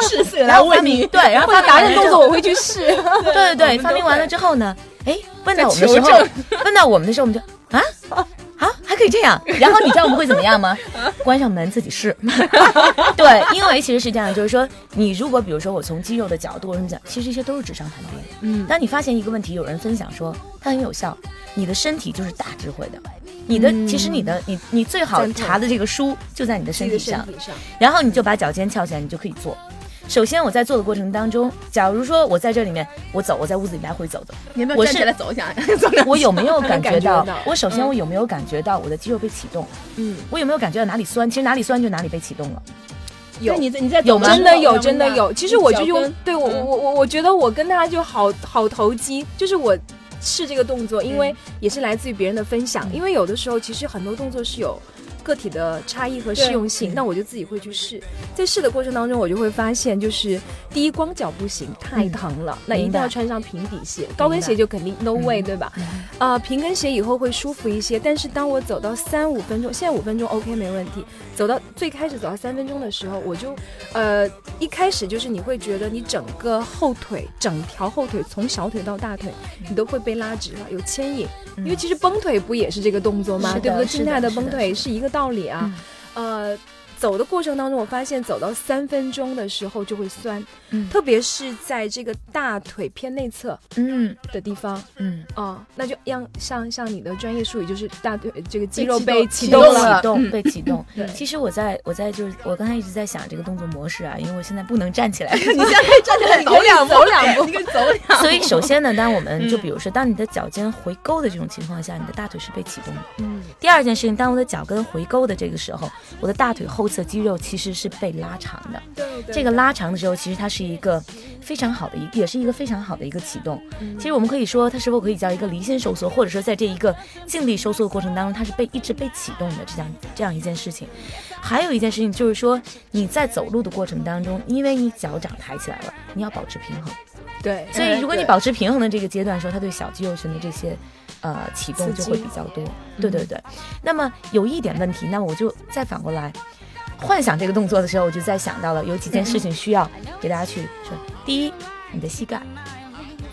是是 <laughs> 来问你，对，然后他达人动作我。会去试。<laughs> 对对对，发明完了之后呢，哎，问到我们的时候，问到我们的时候，我们就啊啊，还可以这样。<laughs> 然后你知道我们会怎么样吗？<laughs> 关上门自己试。<laughs> 对，因为其实是这样，就是说，你如果比如说我从肌肉的角度或者什么讲，其实这些都是纸上谈兵。嗯，当你发现一个问题，有人分享说它很有效，你的身体就是大智慧的。你的、嗯其实你的你你最好查的这个书就在你的身体上，身体上，然后你就把脚尖翘起来，你就可以做。首先我在做的过程当中，假如说我在这里面我走，我在屋子里来回走的，你有没有站起来走一下？<laughs> 走我有没有感觉到觉到？<laughs> 我首先我有没有感觉到我的肌肉被启动？嗯，我有没有感觉到哪里酸？其实哪里酸就哪里被启动了。有你在你在有吗真的有，真的有。其实我就用，对我嗯我我我觉得我跟他就好好投机，就是我试这个动作，因嗯为也是来自于别人的分享。因为有的时候其实很多动作是有个体的差异和适用性，嗯那我就自己会去试。在试的过程当中，我就会发现，就是第一光脚不行，太疼了，那一定要穿上平底鞋，高跟鞋就肯定 no way，、对吧？啊、平跟鞋以后会舒服一些，但是当我走到三五分钟，现在五分钟 OK 没问题。走到最开始走到三分钟的时候，我就，呃，一开始就是你会觉得你整个后腿，整条后腿从小腿到大腿，你都会被拉直了，有牵引。因为其实绷腿不也是这个动作吗？对不对？静态的绷腿是一个道理啊。呃，走的过程当中，我发现走到三分钟的时候就会酸，嗯特别是在这个大腿偏内侧嗯的地方。嗯，哦，那就让像像你的专业术语，就是大腿这个肌肉被启启动了。启动嗯被启动 <laughs> 对。其实我在我在就是我刚才一直在想这个动作模式啊，因为我现在不能站起来。<laughs> 你现在可以站起来走两步，<laughs> 走两步你可以走两步。所以首先呢，当我们嗯就比如说，当你的脚尖回勾的这种情况下，你的大腿是被启动的。嗯，第二件事情，当我的脚跟回勾的这个时候，我的大腿后侧肌肉其实是被拉长的。对对这个拉长的时候，其实它是一个非常好的一，也是一个非常好的一个启动。其实我们可以说，它是否可以叫一个离心收缩，或者说在这一个静力收缩的过程当中，它是被一直被启动的这样这样一件事情。还有一件事情就是说，你在走路的过程当中，因为你脚掌抬起来了，你要保持平衡。对，所以如果你保持平衡的这个阶段的时候，它对小肌肉群的这些呃启动就会比较多。对对对。那么有一点问题，那我就再反过来幻想这个动作的时候，我就在想到了有几件事情需要给大家去说。第一，你的膝盖。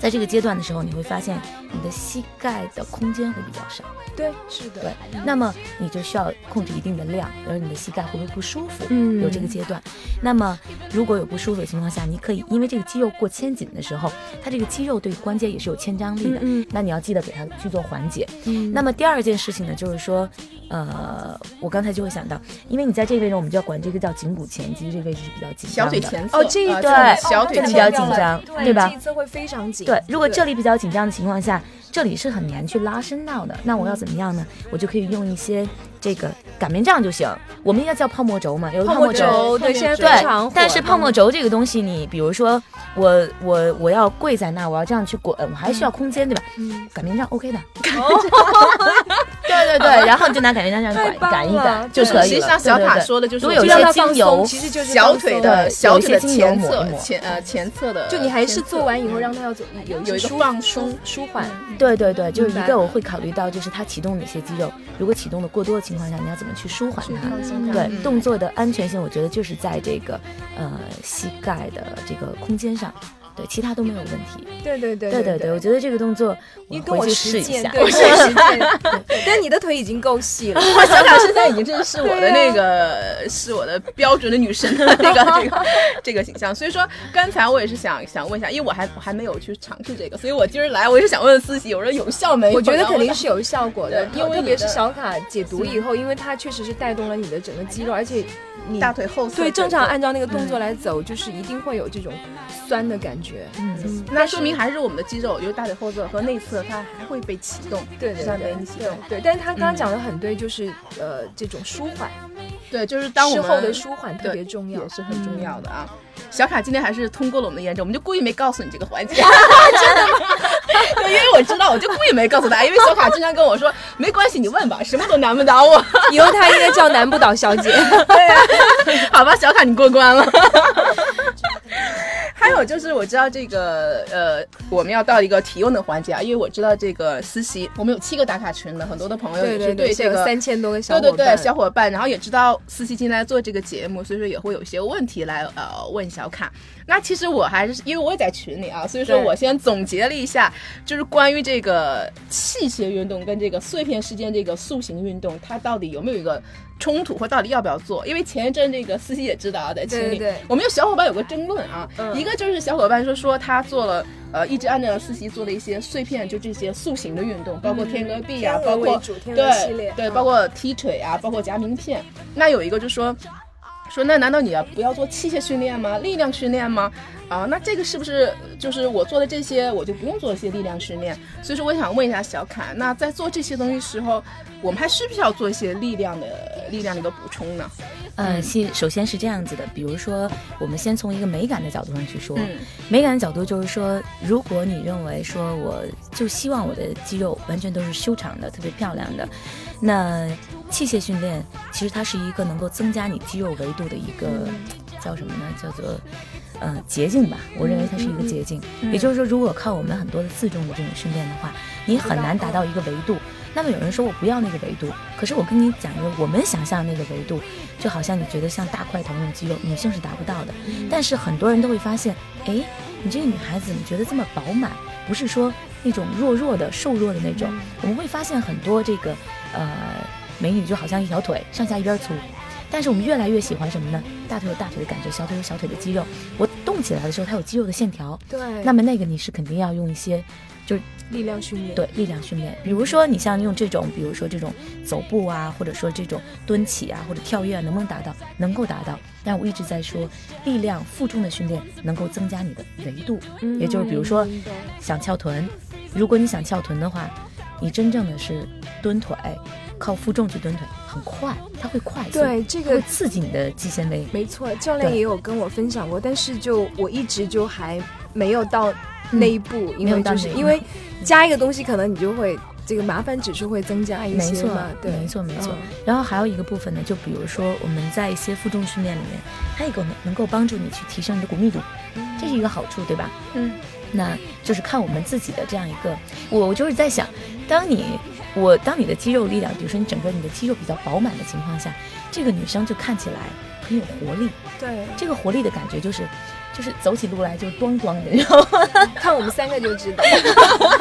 在这个阶段的时候，你会发现你的膝盖的空间会比较少，对是的，对，那么你就需要控制一定的量，然后你的膝盖会不会不舒服？嗯有这个阶段。那么如果有不舒服的情况下，你可以因为这个肌肉过牵紧的时候，它这个肌肉对关节也是有牵张力的，嗯嗯那你要记得给它去做缓解。嗯那么第二件事情呢，就是说，呃，我刚才就会想到，因为你在这个位置，我们就要管这个叫颈骨前肌，这个位置是比较紧张的。小腿前侧哦，这一呃对小腿这个比较紧张对吧这一侧会非常紧。对，如果这里比较紧张的情况下，这里是很难去拉伸到的。那我要怎么样呢？我就可以用一些这个擀面杖就行。我们应该叫泡沫轴嘛，有泡沫轴。轴，对，现在对非常火，但是泡沫轴这个东西，你比如说我我我要跪在那儿，我要这样去滚，我还需要空间，对吧？嗯，擀面杖 OK 的。<laughs> <laughs> 对对对，然后你就拿擀面杖这样擀擀一擀就对可以了。实像小对对对。塔说的就是如果有一些精油，，其实就是小腿的小腿的前侧前呃前侧的，就你还是做完以后让它要走有有一个舒放舒松舒缓，对对对，就是一个我会考虑到，就是它启动哪些肌肉，如果启动的过多的情况下，你要怎么去舒缓它？对、嗯。动作的安全性，我觉得就是在这个呃膝盖的这个空间上，对，其他都没有问题。对对对对对对，我觉得这个动作你跟我试一下。对，我试实践，<laughs> 对但你的腿已经够细了，我小卡现在已经真的是我的那个，是我的标准的女神的那个这个 <laughs> 这个形象。所以说，刚才我也是想想问一下，因为我还我还没有去尝试这个，所以我今儿来我也是想问问思琪，我说有效没有？我觉得肯定是有效果的，因为特别是小卡解读以后，因为它确实是带动了你的整个肌肉，而且你大腿后侧对正常按。照那个动作来走，就是一定会有这种酸的感觉。嗯，那说明还是我们的肌肉，就是大腿后侧和内侧，它还会被启动，对对对对。对，但是他刚刚讲的很对，就是呃这种舒缓，对，就是当我们事后的舒缓特别重要也。是很重要的啊。小卡今天还是通过了我们的验证，我们就故意没告诉你这个环节，<laughs> 真的吗？对，因为我知道，我就故意没告诉他，因为小卡经常跟我说，没关系，你问吧，什么都难不倒我。<laughs> 以后他应该叫难不倒小姐。<laughs> 对呀、好吧，小卡你过关了。有就是我知道这个呃，我们要到一个提问的环节啊，因为我知道这个思琪，我们有七个打卡群的，很多的朋友也是对这个三千多个小伙伴，对对对小伙伴，然后也知道思琪今天来做这个节目，所以说也会有一些问题来呃问小卡。那其实我还是因为我也在群里啊，所以说我先总结了一下，就是关于这个器械运动跟这个碎片时间这个塑形运动，它到底有没有一个冲突，或到底要不要做？因为前一阵这个思琪也知道啊，在群里，我们有小伙伴有个争论啊，一个就是小伙伴说说他做了呃一直按照思琪做的一些碎片，就这些塑形的运动，包括天鹅臂啊，包括对对，包括踢腿啊，包括夹名片。那有一个就说。说那难道你要不要做器械训练吗？力量训练吗？啊，那这个是不是就是我做的这些，我就不用做一些力量训练？所以说我想问一下小凯，那在做这些东西时候，我们还需不需要做一些力量的力量的一个补充呢？嗯，先首先是这样子的，比如说我们先从一个美感的角度上去说，美感的角度就是说，如果你认为说我就希望我的肌肉完全都是修长的，特别漂亮的。那器械训练其实它是一个能够增加你肌肉维度的一个叫什么呢？叫做呃捷径吧。我认为它是一个捷径。也就是说，如果靠我们很多的自重的这种训练的话，你很难达到一个维度。那么有人说我不要那个维度，可是我跟你讲一个我们想象那个维度，就好像你觉得像大块头那种肌肉，女性是达不到的。但是很多人都会发现，哎，你这个女孩子你觉得这么饱满，不是说那种弱弱的、瘦弱的那种。我们会发现很多这个。呃，美女就好像一条腿，上下一边粗，但是我们越来越喜欢什么呢？大腿有大腿的感觉，小腿有小腿的肌肉。我动起来的时候，它有肌肉的线条。对。那么那个你是肯定要用一些，就是力量训练。对，力量训练。比如说你像用这种，比如说这种走步啊，或者说这种蹲起啊，或者跳跃，能不能达到？能够达到。但我一直在说，力量负重的训练能够增加你的维度，也就是比如说想翘臀，如果你想翘臀的话。你真正的是蹲腿，靠负重去蹲腿，很快，它会快速，对这个刺激你的肌纤维。没错，教练也有跟我分享过，但是就我一直就还没有到那一步，因为就是因为加一个东西，可能你就会这个麻烦指数会增加一些嘛。对，没错没错。然后还有一个部分呢，就比如说我们在一些负重训练里面，它也能能够帮助你去提升你的骨密度，这是一个好处，对吧？嗯。那就是看我们自己的这样一个，我就是在想，当你我当你的肌肉力量，比如说你整个你的肌肉比较饱满的情况下，这个女生就看起来很有活力。对，这个活力的感觉就是，就是走起路来就咣咣的，你知道吗？看我们三个就知道。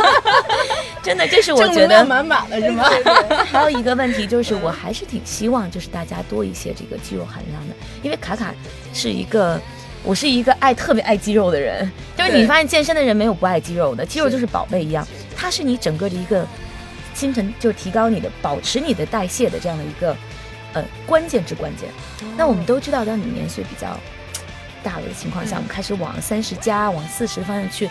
<laughs> 真的，这是我觉得满满的是吗？<laughs> 还有一个问题就是，我还是挺希望就是大家多一些这个肌肉含量的，因为卡卡是一个。我是一个爱特别爱肌肉的人，就是你发现健身的人没有不爱肌肉的，肌肉就是宝贝一样，它是你整个的一个新陈，就是提高你的、保持你的代谢的这样的一个呃关键之关键。那我们都知道，当你年岁比较大了的情况下，我们开始往三十加、往四十方向去。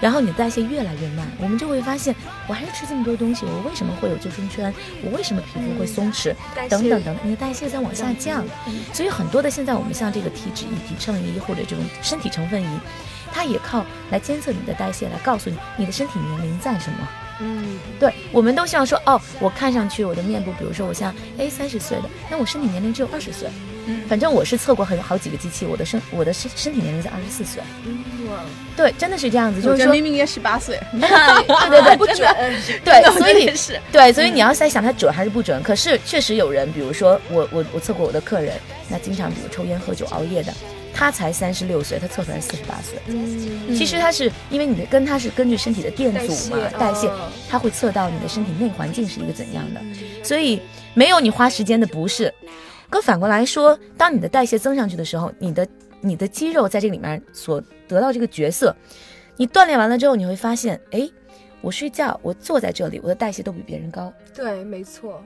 然后你的代谢越来越慢，我们就会发现，我还是吃这么多东西，我为什么会有救生圈？我为什么皮肤会松弛？等等等，你的代谢在往下降。所以很多的现在我们像这个体脂仪、体称仪或者这种身体成分仪，它也靠来监测你的代谢，来告诉你你的身体年龄在什么。嗯，对，我们都希望说，哦，我看上去我的面部，比如说我像 A 三十岁的，那我身体年龄只有二十岁。嗯，反正我是测过很好几个机器，我的身我的身身体年龄在二十四岁。哇，对，真的是这样子，就是说明明也十八岁，<laughs> <laughs> 对对对，不准。对，所以是，对，所以你要在想它准还是不准。可是确实有人，比如说我我我测过我的客人，那经常比如抽烟喝酒熬夜的。他才三十六岁，他测出来四十八岁。嗯，其实他是因为你的跟他是根据身体的电阻嘛，代谢，他会测到你的身体内环境是一个怎样的。所以没有你花时间的不是。可反过来说，当你的代谢增上去的时候，你的你的肌肉在这里面所得到这个角色，你锻炼完了之后，你会发现，哎，我睡觉，我坐在这里，我的代谢都比别人高。对，没错，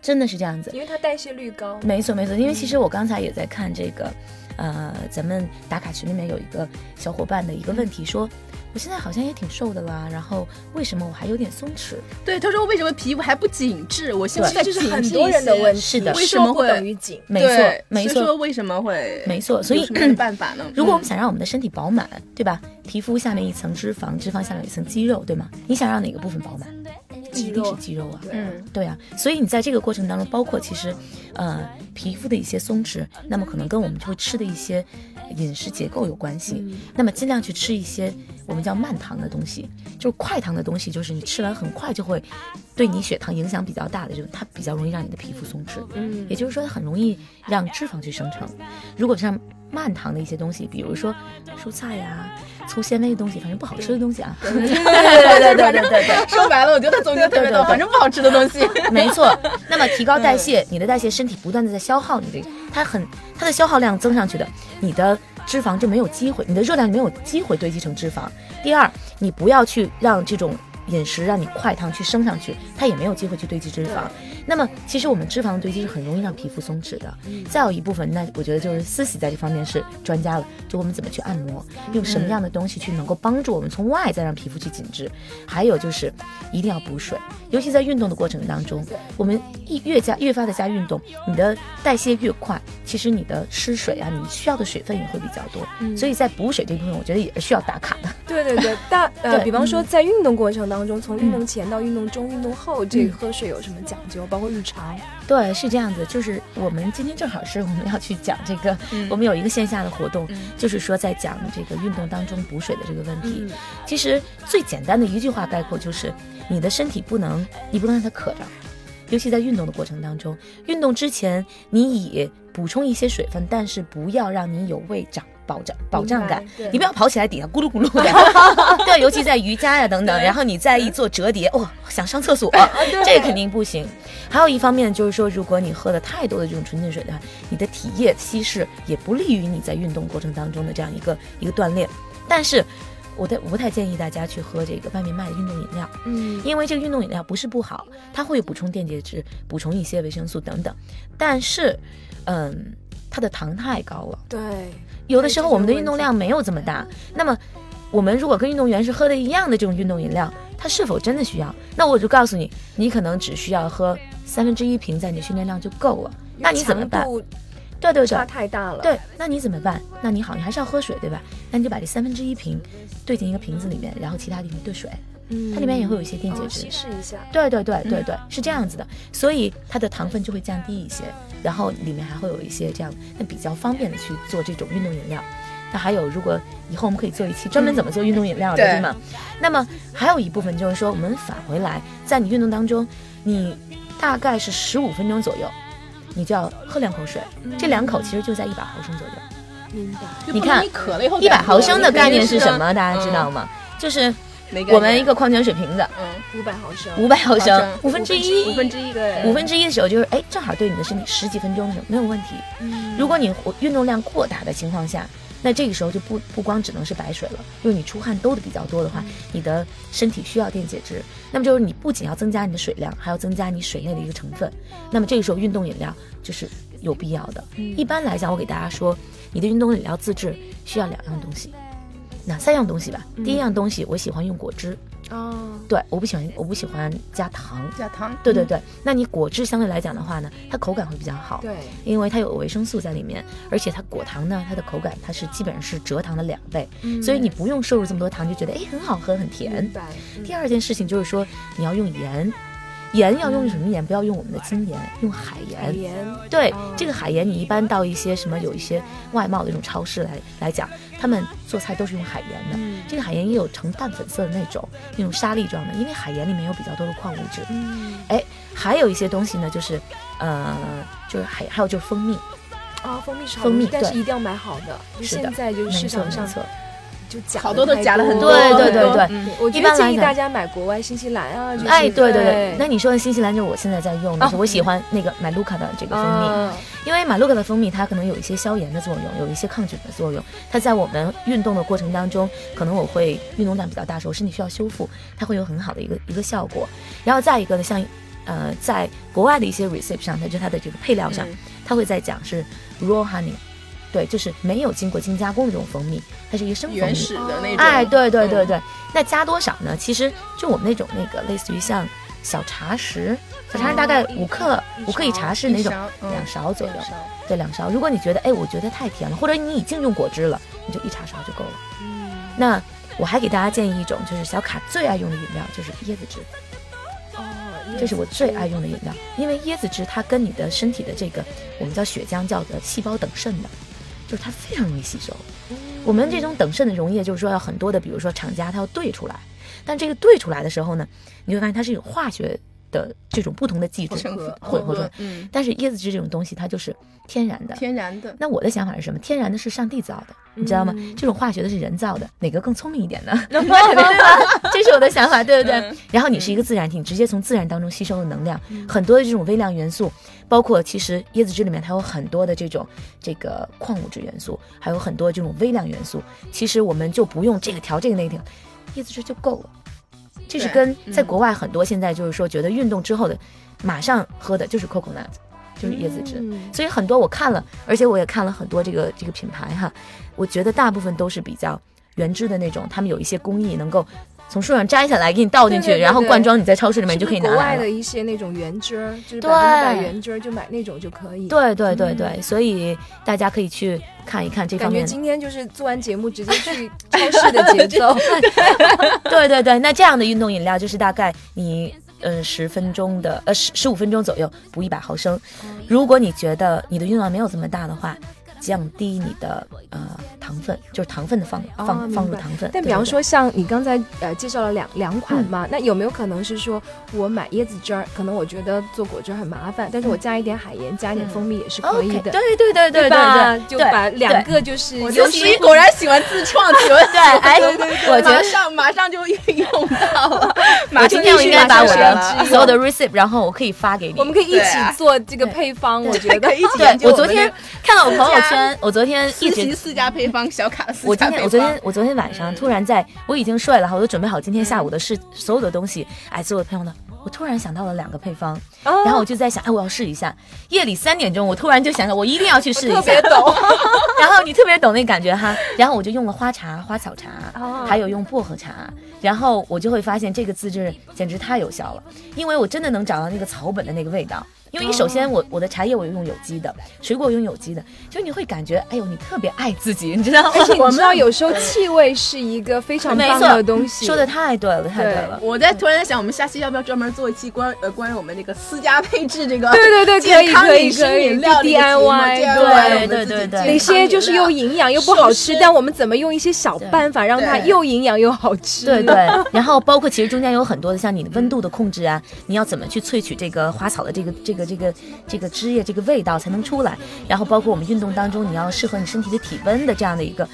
真的是这样子，因为它代谢率高。没错没错，因为其实我刚才也在看这个。呃，咱们打卡群里面有一个小伙伴的一个问题，说我现在好像也挺瘦的啦，然后为什么我还有点松弛？对，他说为什么皮肤还不紧致？我现在就是很多人的问题，是的，为什么会等于紧？没错，没错。说为什么会？没错，所以办法呢？<clears throat> 如果我们想让我们的身体饱满，对吧？皮肤下面一层脂肪，脂肪下面一层肌肉，对吗？你想让哪个部分饱满？一定是肌肉啊。嗯，对啊，所以你在这个过程当中，包括其实，呃，皮肤的一些松弛，那么可能跟我们就会吃的一些饮食结构有关系。那么尽量去吃一些我们叫慢糖的东西，就是快糖的东西，就是你吃完很快就会对你血糖影响比较大的这种，它比较容易让你的皮肤松弛。嗯，也就是说，它很容易让脂肪去生成。如果像慢糖的一些东西，比如说蔬菜呀、粗纤维的东西，反正不好吃的东西啊。<laughs> 对对对对对对对。说白了，我觉得总结特别多，反正不好吃的东西。没错，那么提高代谢，你的代谢身体不断的在消耗你这个，它很它的消耗量增上去的，你的脂肪就没有机会，你的热量没有机会堆积成脂肪。第二，你不要去让这种饮食让你快糖去升上去，它也没有机会去堆积脂肪。那么其实我们脂肪的堆积是很容易让皮肤松弛的。再有一部分，那我觉得就是思喜在这方面是专家了，就我们怎么去按摩，用什么样的东西去能够帮助我们从外再让皮肤去紧致。还有就是一定要补水，尤其在运动的过程当中，我们一越加越发的加运动，你的代谢越快，其实你的失水啊，你需要的水分也会比较多。所以在补水这部分，我觉得也是需要打卡的。对对对，<laughs> 大呃，比方说在运动过程当中，从运动前到运动中、运动后，这个喝水有什么讲究？包括日常。对，是这样子，就是我们今天正好是我们要去讲这个，我们有一个线下的活动，就是说在讲这个运动当中补水的这个问题。其实最简单的一句话概括就是，你的身体不能，你不能让它渴着，尤其在运动的过程当中，运动之前你以补充一些水分，但是不要让你有胃胀。保障保障感，你不要跑起来底下咕噜咕噜的，<laughs> 对，尤其在瑜伽呀等等，然后你再一做折叠，哇，想上厕所，<laughs> 这肯定不行。还有一方面就是说，如果你喝了太多的这种纯净水的话，你的体液稀释也不利于你在运动过程当中的这样一个一个锻炼。但是，我的我不太建议大家去喝这个外面卖的运动饮料，嗯，因为这个运动饮料不是不好，它会补充电解质、补充一些维生素等等，但是，嗯，它的糖太高了，对。有的时候我们的运动量没有这么大，那么我们如果跟运动员是喝的一样的这种运动饮料，他是否真的需要？那我就告诉你，你可能只需要喝三分之一瓶，在你训练量就够了。那你怎么办？对对对，差太大了。对，那你怎么办？那你好，你还是要喝水，对吧？那你就把这三分之一瓶兑进一个瓶子里面，然后其他地方兑水，嗯，它里面也会有一些电解质，稀释一下。对对对对对，是这样子的，所以它的糖分就会降低一些，然后里面还会有一些这样，那比较方便的去做这种运动饮料。那还有，如果以后我们可以做一期专门怎么做运动饮料的，对吗？那么还有一部分就是说，我们返回来，在你运动当中，你大概是十五分钟左右，你就要喝两口水，这两口其实就在一百毫升左右。明白。你看，一百毫升的概念是什么？大家知道吗？就是我们一个矿泉水瓶子，嗯，五百毫升，五百毫升，五分之一，五分之一，对，五分之一的时候就是，哎，正好对你的身体十几分钟的时候没有问题。嗯如果你运动量过大的情况下，那这个时候就不不光只能是白水了，因为你出汗兜的比较多的话，你的身体需要电解质。那么就是你不仅要增加你的水量，还要增加你水内的一个成分。那么这个时候运动饮料就是有必要的。一般来讲，我给大家说，你的运动饮料自制需要两样东西，哪三样东西吧？第一样东西，我喜欢用果汁。哦，对，我不喜欢，我不喜欢加糖，加糖，对对对。那你果汁相对来讲的话呢，它口感会比较好，对，因为它有维生素在里面，而且它果糖呢，它的口感它是基本上是蔗糖的两倍，所以你不用摄入这么多糖，就觉得哎很好喝很甜。第二件事情就是说你要用盐。盐要用什么盐？不要用我们的精盐，用海盐。海盐对这个海盐，你一般到一些什么有一些外贸的这种超市来来讲，他们做菜都是用海盐的。这个海盐也有呈淡粉色的那种，那种沙粒状的，因为海盐里面有比较多的矿物质。嗯，哎，还有一些东西呢，就是呃，就是还还有就是蜂蜜。啊，蜂蜜是蜂蜜，但是一定要买好的。是的，现在就是市场上。就好多都假了很多，对对对对，我觉得建议大家买国外新西兰啊，哎，对对对，那你说的新西兰就是我现在在用的，是我喜欢那个马卢卡的这个蜂蜜，因为马卢卡的蜂蜜它可能有一些消炎的作用，有一些抗菌的作用，它在我们运动的过程当中，可能我会运动量比较大时候，身体需要修复，它会有很好的一个一个效果。然后再一个呢，像呃，在国外的一些 recipe 上，它就它的这个配料上，它会在讲是 raw honey。对，就是没有经过精加工的这种蜂蜜，它是一个生蜂蜜，原始的那种。哎，对对对对，那加多少呢？其实就我们那种那个类似于像小茶匙，小茶匙大概五克，五克一茶匙那种，两勺左右，对，两勺。如果你觉得哎，我觉得太甜了，或者你已经用果汁了，你就一茶勺就够了。嗯，那我还给大家建议一种，就是小卡最爱用的饮料，就是椰子汁。哦，这是我最爱用的饮料，因为椰子汁它跟你的身体的这个我们叫血浆叫的细胞等渗的，就是它非常容易吸收。我们这种等渗的溶液，就是说要很多的，比如说厂家它要兑出来，但这个兑出来的时候呢，你会发现它是有化学的这种不同的技术混合。嗯，但是椰子汁这种东西它就是天然的。天然的。那我的想法是什么？天然的是上帝造的，你知道吗？嗯这种化学的是人造的，哪个更聪明一点呢？<laughs> 对吧？这是我的想法，对不对？嗯然后你是一个自然体，你直接从自然当中吸收了能量，很多的这种微量元素，包括其实椰子汁里面它有很多的这种这个矿物质元素，还有很多这种微量元素。其实我们就不用这个调这个那个调，椰子汁就够了。这是跟在嗯国外很多现在就是说觉得运动之后的马上喝的就是 coconut，就是椰子汁。嗯所以很多我看了，而且我也看了很多这个这个品牌哈，我觉得大部分都是比较原汁的那种，他们有一些工艺能够从树上摘下来给你倒进去，对对对然后对灌装你在超市里面就可以拿外的。一些那种原汁儿，就是对百分之百原汁儿，就买那种就可以。对对对对，所以大家可以去看一看这方面。感觉今天就是做完节目直接去超市的节奏。对对对，那这样的运动饮料就是大概你嗯十分钟的呃十十五分钟左右补一百毫升。如果你觉得你的运动量没有这么大的话，降低你的呃糖分，就是糖分的放放、哦放入糖分。但比方对对对说像你刚才呃介绍了两两款嗯嘛，那有没有可能是说我买椰子汁儿，可能我觉得做果汁儿很麻烦，但是我加一点海盐，加一点蜂蜜也是可以的。对对对对吧？对，对就把两个就是我优势自己果然喜欢自创题，我对，哎，我觉马得上马上就运用到了。我今天我应该把我的所有的 receipt，然后我可以发给你。我们可以一起做这个配方，我觉得可以一起对我昨天看到我朋友私我昨天一直。四家配方，小卡我今天。我昨天，我昨天晚上突然在，我已经睡了哈，我都准备好今天下午的事，所有的东西，哎，所有的配方呢，我突然想到了两个配方，然后我就在想，哎，我要试一下。夜里三点钟，我突然就想到，我一定要去试一下。特别懂。<laughs> 然后你特别懂那感觉哈，然后我就用了花茶、花草茶，哦还有用薄荷茶，然后我就会发现这个自制简直太有效了，因为我真的能找到那个草本的那个味道。因为你首先我我的茶叶我用有机的，水果用有机的，就你会感觉，哎呦，你特别爱自己，你知道吗？而且你知道，有时候气味是一个非常棒的东西。说的太对了，太对对了。我在突然在想，我们下期要不要专门做一期关呃关于我们那个私家配置这个对对对，可以可以可以饮料的一个节目 DIY，DIY 对对对对哪些就是又营养又不好吃但我们怎么用一些小办法让它又营养又好吃？对对，<laughs> 然后包括其实中间有很多的，像你的温度的控制啊，你要怎么去萃取这个花草的这个这个这个这个汁液这个味道才能出来，然后包括我们运动当中你要适合你身体的体温的这样的一个，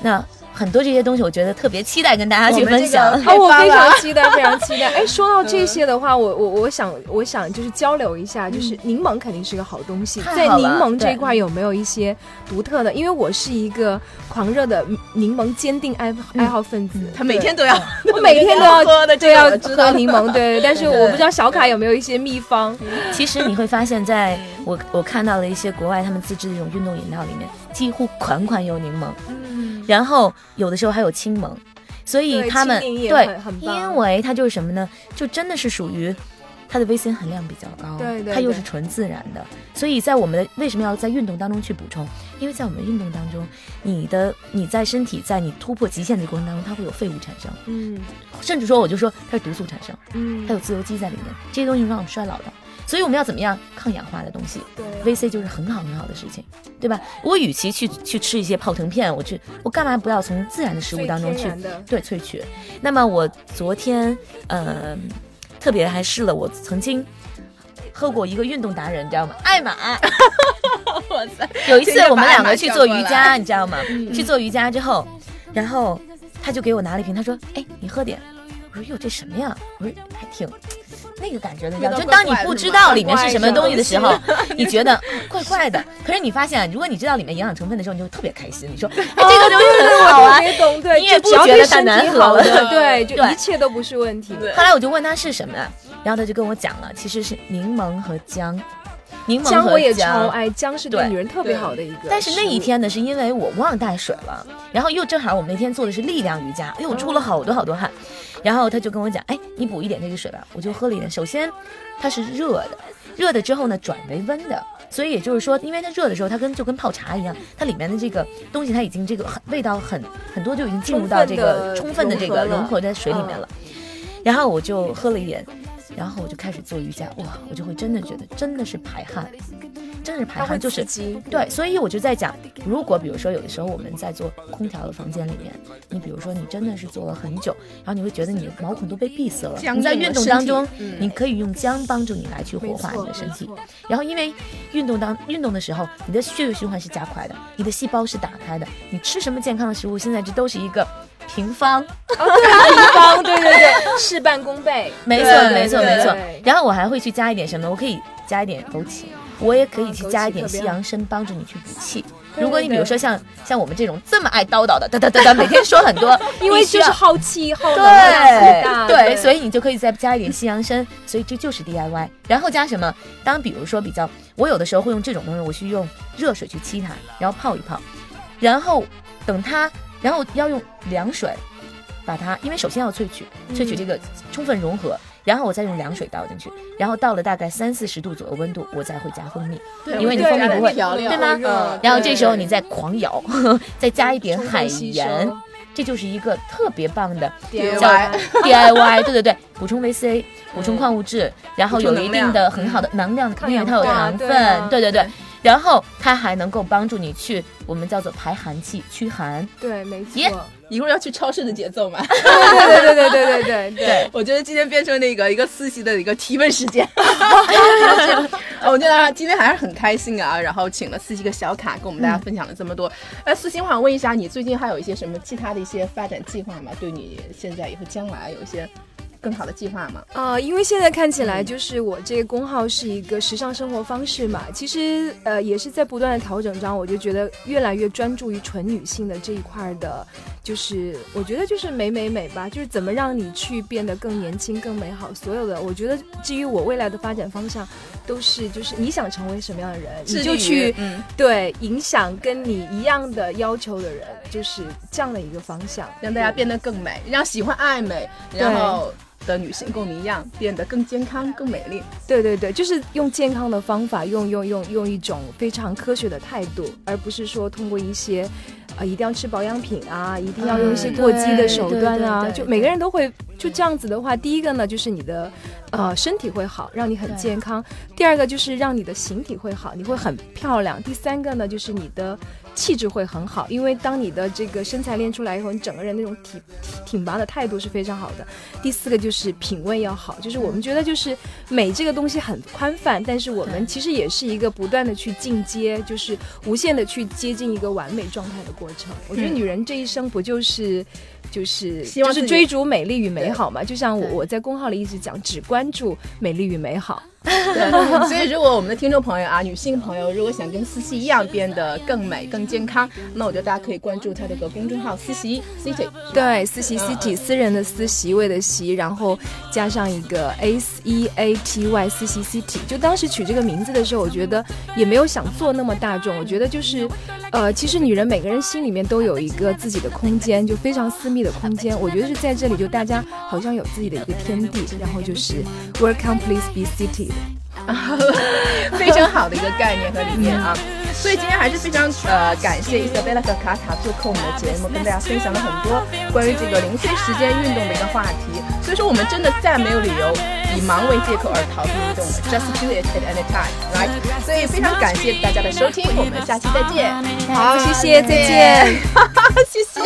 那很多这些东西我觉得特别期待跟大家去分享。个啊，<laughs> 我非常期待，非常期待。<laughs> 哎，说到这些的话，我我我想我想就是交流一下，就是柠檬肯定是个好东西，在柠檬这一块有没有一些独特的？因为我是一个狂热的柠檬坚定爱爱好分子，他每天都要，<laughs> 我每天都要喝的，对要喝柠檬，对。但是我不知道小卡有没有一些秘方。其实你会发现，在我我看到了一些国外他们自制的这种运动饮料里面，几乎款款有柠檬，嗯，然后有的时候还有青檬，所以他们对因为它就是什么呢？就真的是属于它的维 C 含量比较高，对对对。它又是纯自然的，所以在我们的为什么要在运动当中去补充？因为在我们运动当中，你的你在身体在你突破极限的过程当中，它会有废物产生，嗯。甚至说我就说它是毒素产生，嗯。它有自由基在里面，这些东西会让我们衰老的。所以我们要怎么样抗氧化的东西对。？VC 就是很好很好的事情，对吧？我与其去去吃一些泡腾片，我去我干嘛不要从自然的食物当中去对萃取？那么我昨天呃特别还试了，我曾经喝过一个运动达人，你知道吗？艾玛。<laughs> 哇塞，有一次我们两个去做瑜伽，你知道吗？去做瑜伽之后，然后他就给我拿了一瓶，他说：“哎，你喝点。”我说：“哟，这什么呀？”我说：“还挺那个感觉的，就当你不知道里面是什么东西的时候，<laughs> 你觉得怪怪的。可是你发现，如果你知道里面营养成分的时候，你就特别开心。你说：“哎，<laughs> 这个东西很好啊你也不觉得它对身体难喝了对，<laughs> 就一切都不是问题。后来我就问他是什么，然后他就跟我讲了，其实是柠檬和姜。柠檬姜我也姜超爱，姜是对对女人特别好的一个。但是那一天呢，是因为我忘带水了，然后又正好我们那天做的是力量瑜伽，哎呦，我出了好多好多汗，然后他就跟我讲，哎，你补一点这个水吧，我就喝了一点。首先它是热的，热的之后呢转为温的，所以也就是说，因为它热的时候，它跟就跟泡茶一样，它里面的这个东西它已经这个很味道很很多就已经进入到这个充充分的这个融合在水里面了。然后我就喝了一点，然后我就开始做瑜伽，哇，我就会真的觉得真的是排汗，真的是排汗，就是对，所以我就在讲，如果比如说有的时候我们在做空调的房间里面，你比如说你真的是做了很久，然后你会觉得你毛孔都被闭塞了，你在运动当中，你可以用姜帮助你来去活化你的身体，然后因为运动当运动的时候，你的血液循环是加快的，你的细胞是打开的，你吃什么健康的食物，现在这都是一个。平方，对平方，对对对，事半功倍，<laughs> 没错没错没错。然后我还会去加一点什么？我可以加一点枸杞，我也可以去加一点西洋参，帮助你去补气。如果你比如说像像我们这种这么爱叨叨的，哒哒哒哒，每天说很多，<laughs> 因为就是耗气耗对对，所以你就可以再加一点西洋参。所以这就是 DIY。然后加什么？当比如说比较，我有的时候会用这种东西，我去用热水去沏它，然后泡一泡，然后等它。然后要用凉水把它，因为首先要萃取，萃取这个充分融合，然后我再用凉水倒进去，然后到了大概三四十度左右温度，我再会加蜂蜜，因为你蜂蜜不会，对吗？然后这时候你再狂摇，<laughs> 再加一点海盐，这就是一个特别棒的 DIY，<laughs> 对对对，补充维 C，补充矿物质，然后有一定的很好的能量，因为它有糖分，对对对。然后它还能够帮助你去，我们叫做排寒气、驱寒。对，没错。一会儿要去超市的节奏嘛？<laughs> 对对对对对对对对。我觉得今天变成那个一个私习的一个提问时间。我觉得今天还是很开心啊，然后请了思琪个小卡，跟我们大家分享了这么多。哎，思琪，我想问一下，你最近还有一些什么其他的一些发展计划吗？对你现在以后将来有一些？更好的计划吗？呃，因为现在看起来就是我这个工号是一个时尚生活方式嘛，其实呃也是在不断的调整中，我就觉得越来越专注于纯女性的这一块的，就是我觉得就是美美美吧，就是怎么让你去变得更年轻、更美好。所有的我觉得基于我未来的发展方向，都是就是你想成为什么样的人，你就去对影响跟你一样的要求的人，就是这样的一个方向，让大家变得更美，让喜欢爱美，然后。的女性跟我们一样，变得更健康、更美丽。对对对，就是用健康的方法，用用用用一种非常科学的态度，而不是说通过一些，呃，一定要吃保养品啊，一定要用一些过激的手段啊。就每个人都会就这样子的话，第一个呢，就是你的呃身体会好，让你很健康；第二个就是让你的形体会好，你会很漂亮；第三个呢，就是你的。气质会很好，因为当你的这个身材练出来以后，你整个人那种挺挺拔的态度是非常好的。第四个就是品味要好，就是我们觉得就是美这个东西很宽泛，但是我们其实也是一个不断的去进阶，就是无限的去接近一个完美状态的过程。我觉得女人这一生不就是就是就是追逐美丽与美好嘛？就像我我在公号里一直讲，只关注美丽与美好。对，所以如果我们的听众朋友啊，女性朋友，如果想跟思琪一样变得更美、更健康，那我觉得大家可以关注她这个公众号“思琪 City”。对，思琪 City，私人的私，席位的席，然后加上一个 S E A T Y，思琪 City。就当时取这个名字的时候，我觉得也没有想做那么大众。我觉得就是，呃，其实女人每个人心里面都有一个自己的空间，就非常私密的空间。我觉得是在这里，就大家好像有自己的一个天地，然后就是 Welcome, please be city。<laughs> 非常好的一个概念和理念啊，所以今天还是非常呃感谢伊莎贝拉和卡塔做客我们的节目，跟大家分享了很多关于这个零碎时间运动的一个话题。所以说我们真的再没有理由以忙为借口而逃避运动了，just do it at any time，right？所以非常感谢大家的收听，我们下期再见。好，谢谢，再见，<laughs> 谢谢。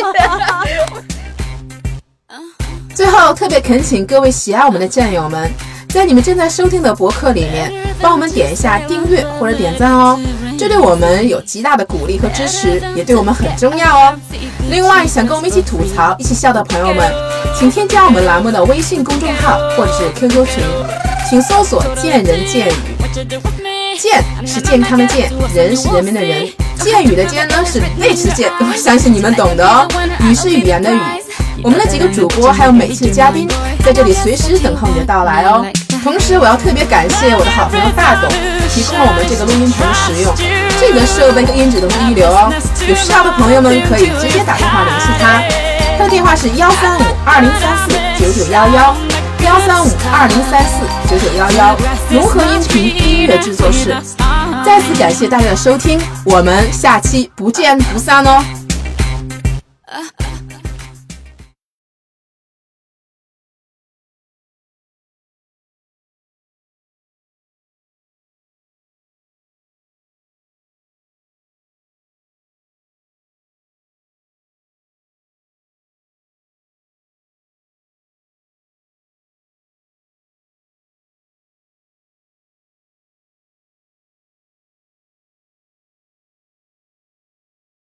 <laughs> 最后特别恳请各位喜爱我们的战友们。在你们正在收听的博客里面，帮我们点一下订阅或者点赞哦，这对我们有极大的鼓励和支持，也对我们很重要哦。另外，想跟我们一起吐槽、一起笑的朋友们，请添加我们栏目的微信公众号或者是 QQ 群，请搜索“见人见语”。健是健康的健，人是人民的人，见语的见呢是内持健，<laughs> 我相信你们懂的哦。语是语言的语。我们的几个主播还有每期的嘉宾在这里随时等候你的到来哦。同时，我要特别感谢我的好朋友大董，提供了我们这个录音棚的使用，这个设备和音质都是一流哦。有需要的朋友们可以直接打电话联系他，他的电话是幺三五二零三四九九幺幺，幺三五二零三四九九幺幺，融合音频音乐制作室。再次感谢大家的收听，我们下期不见不散哦。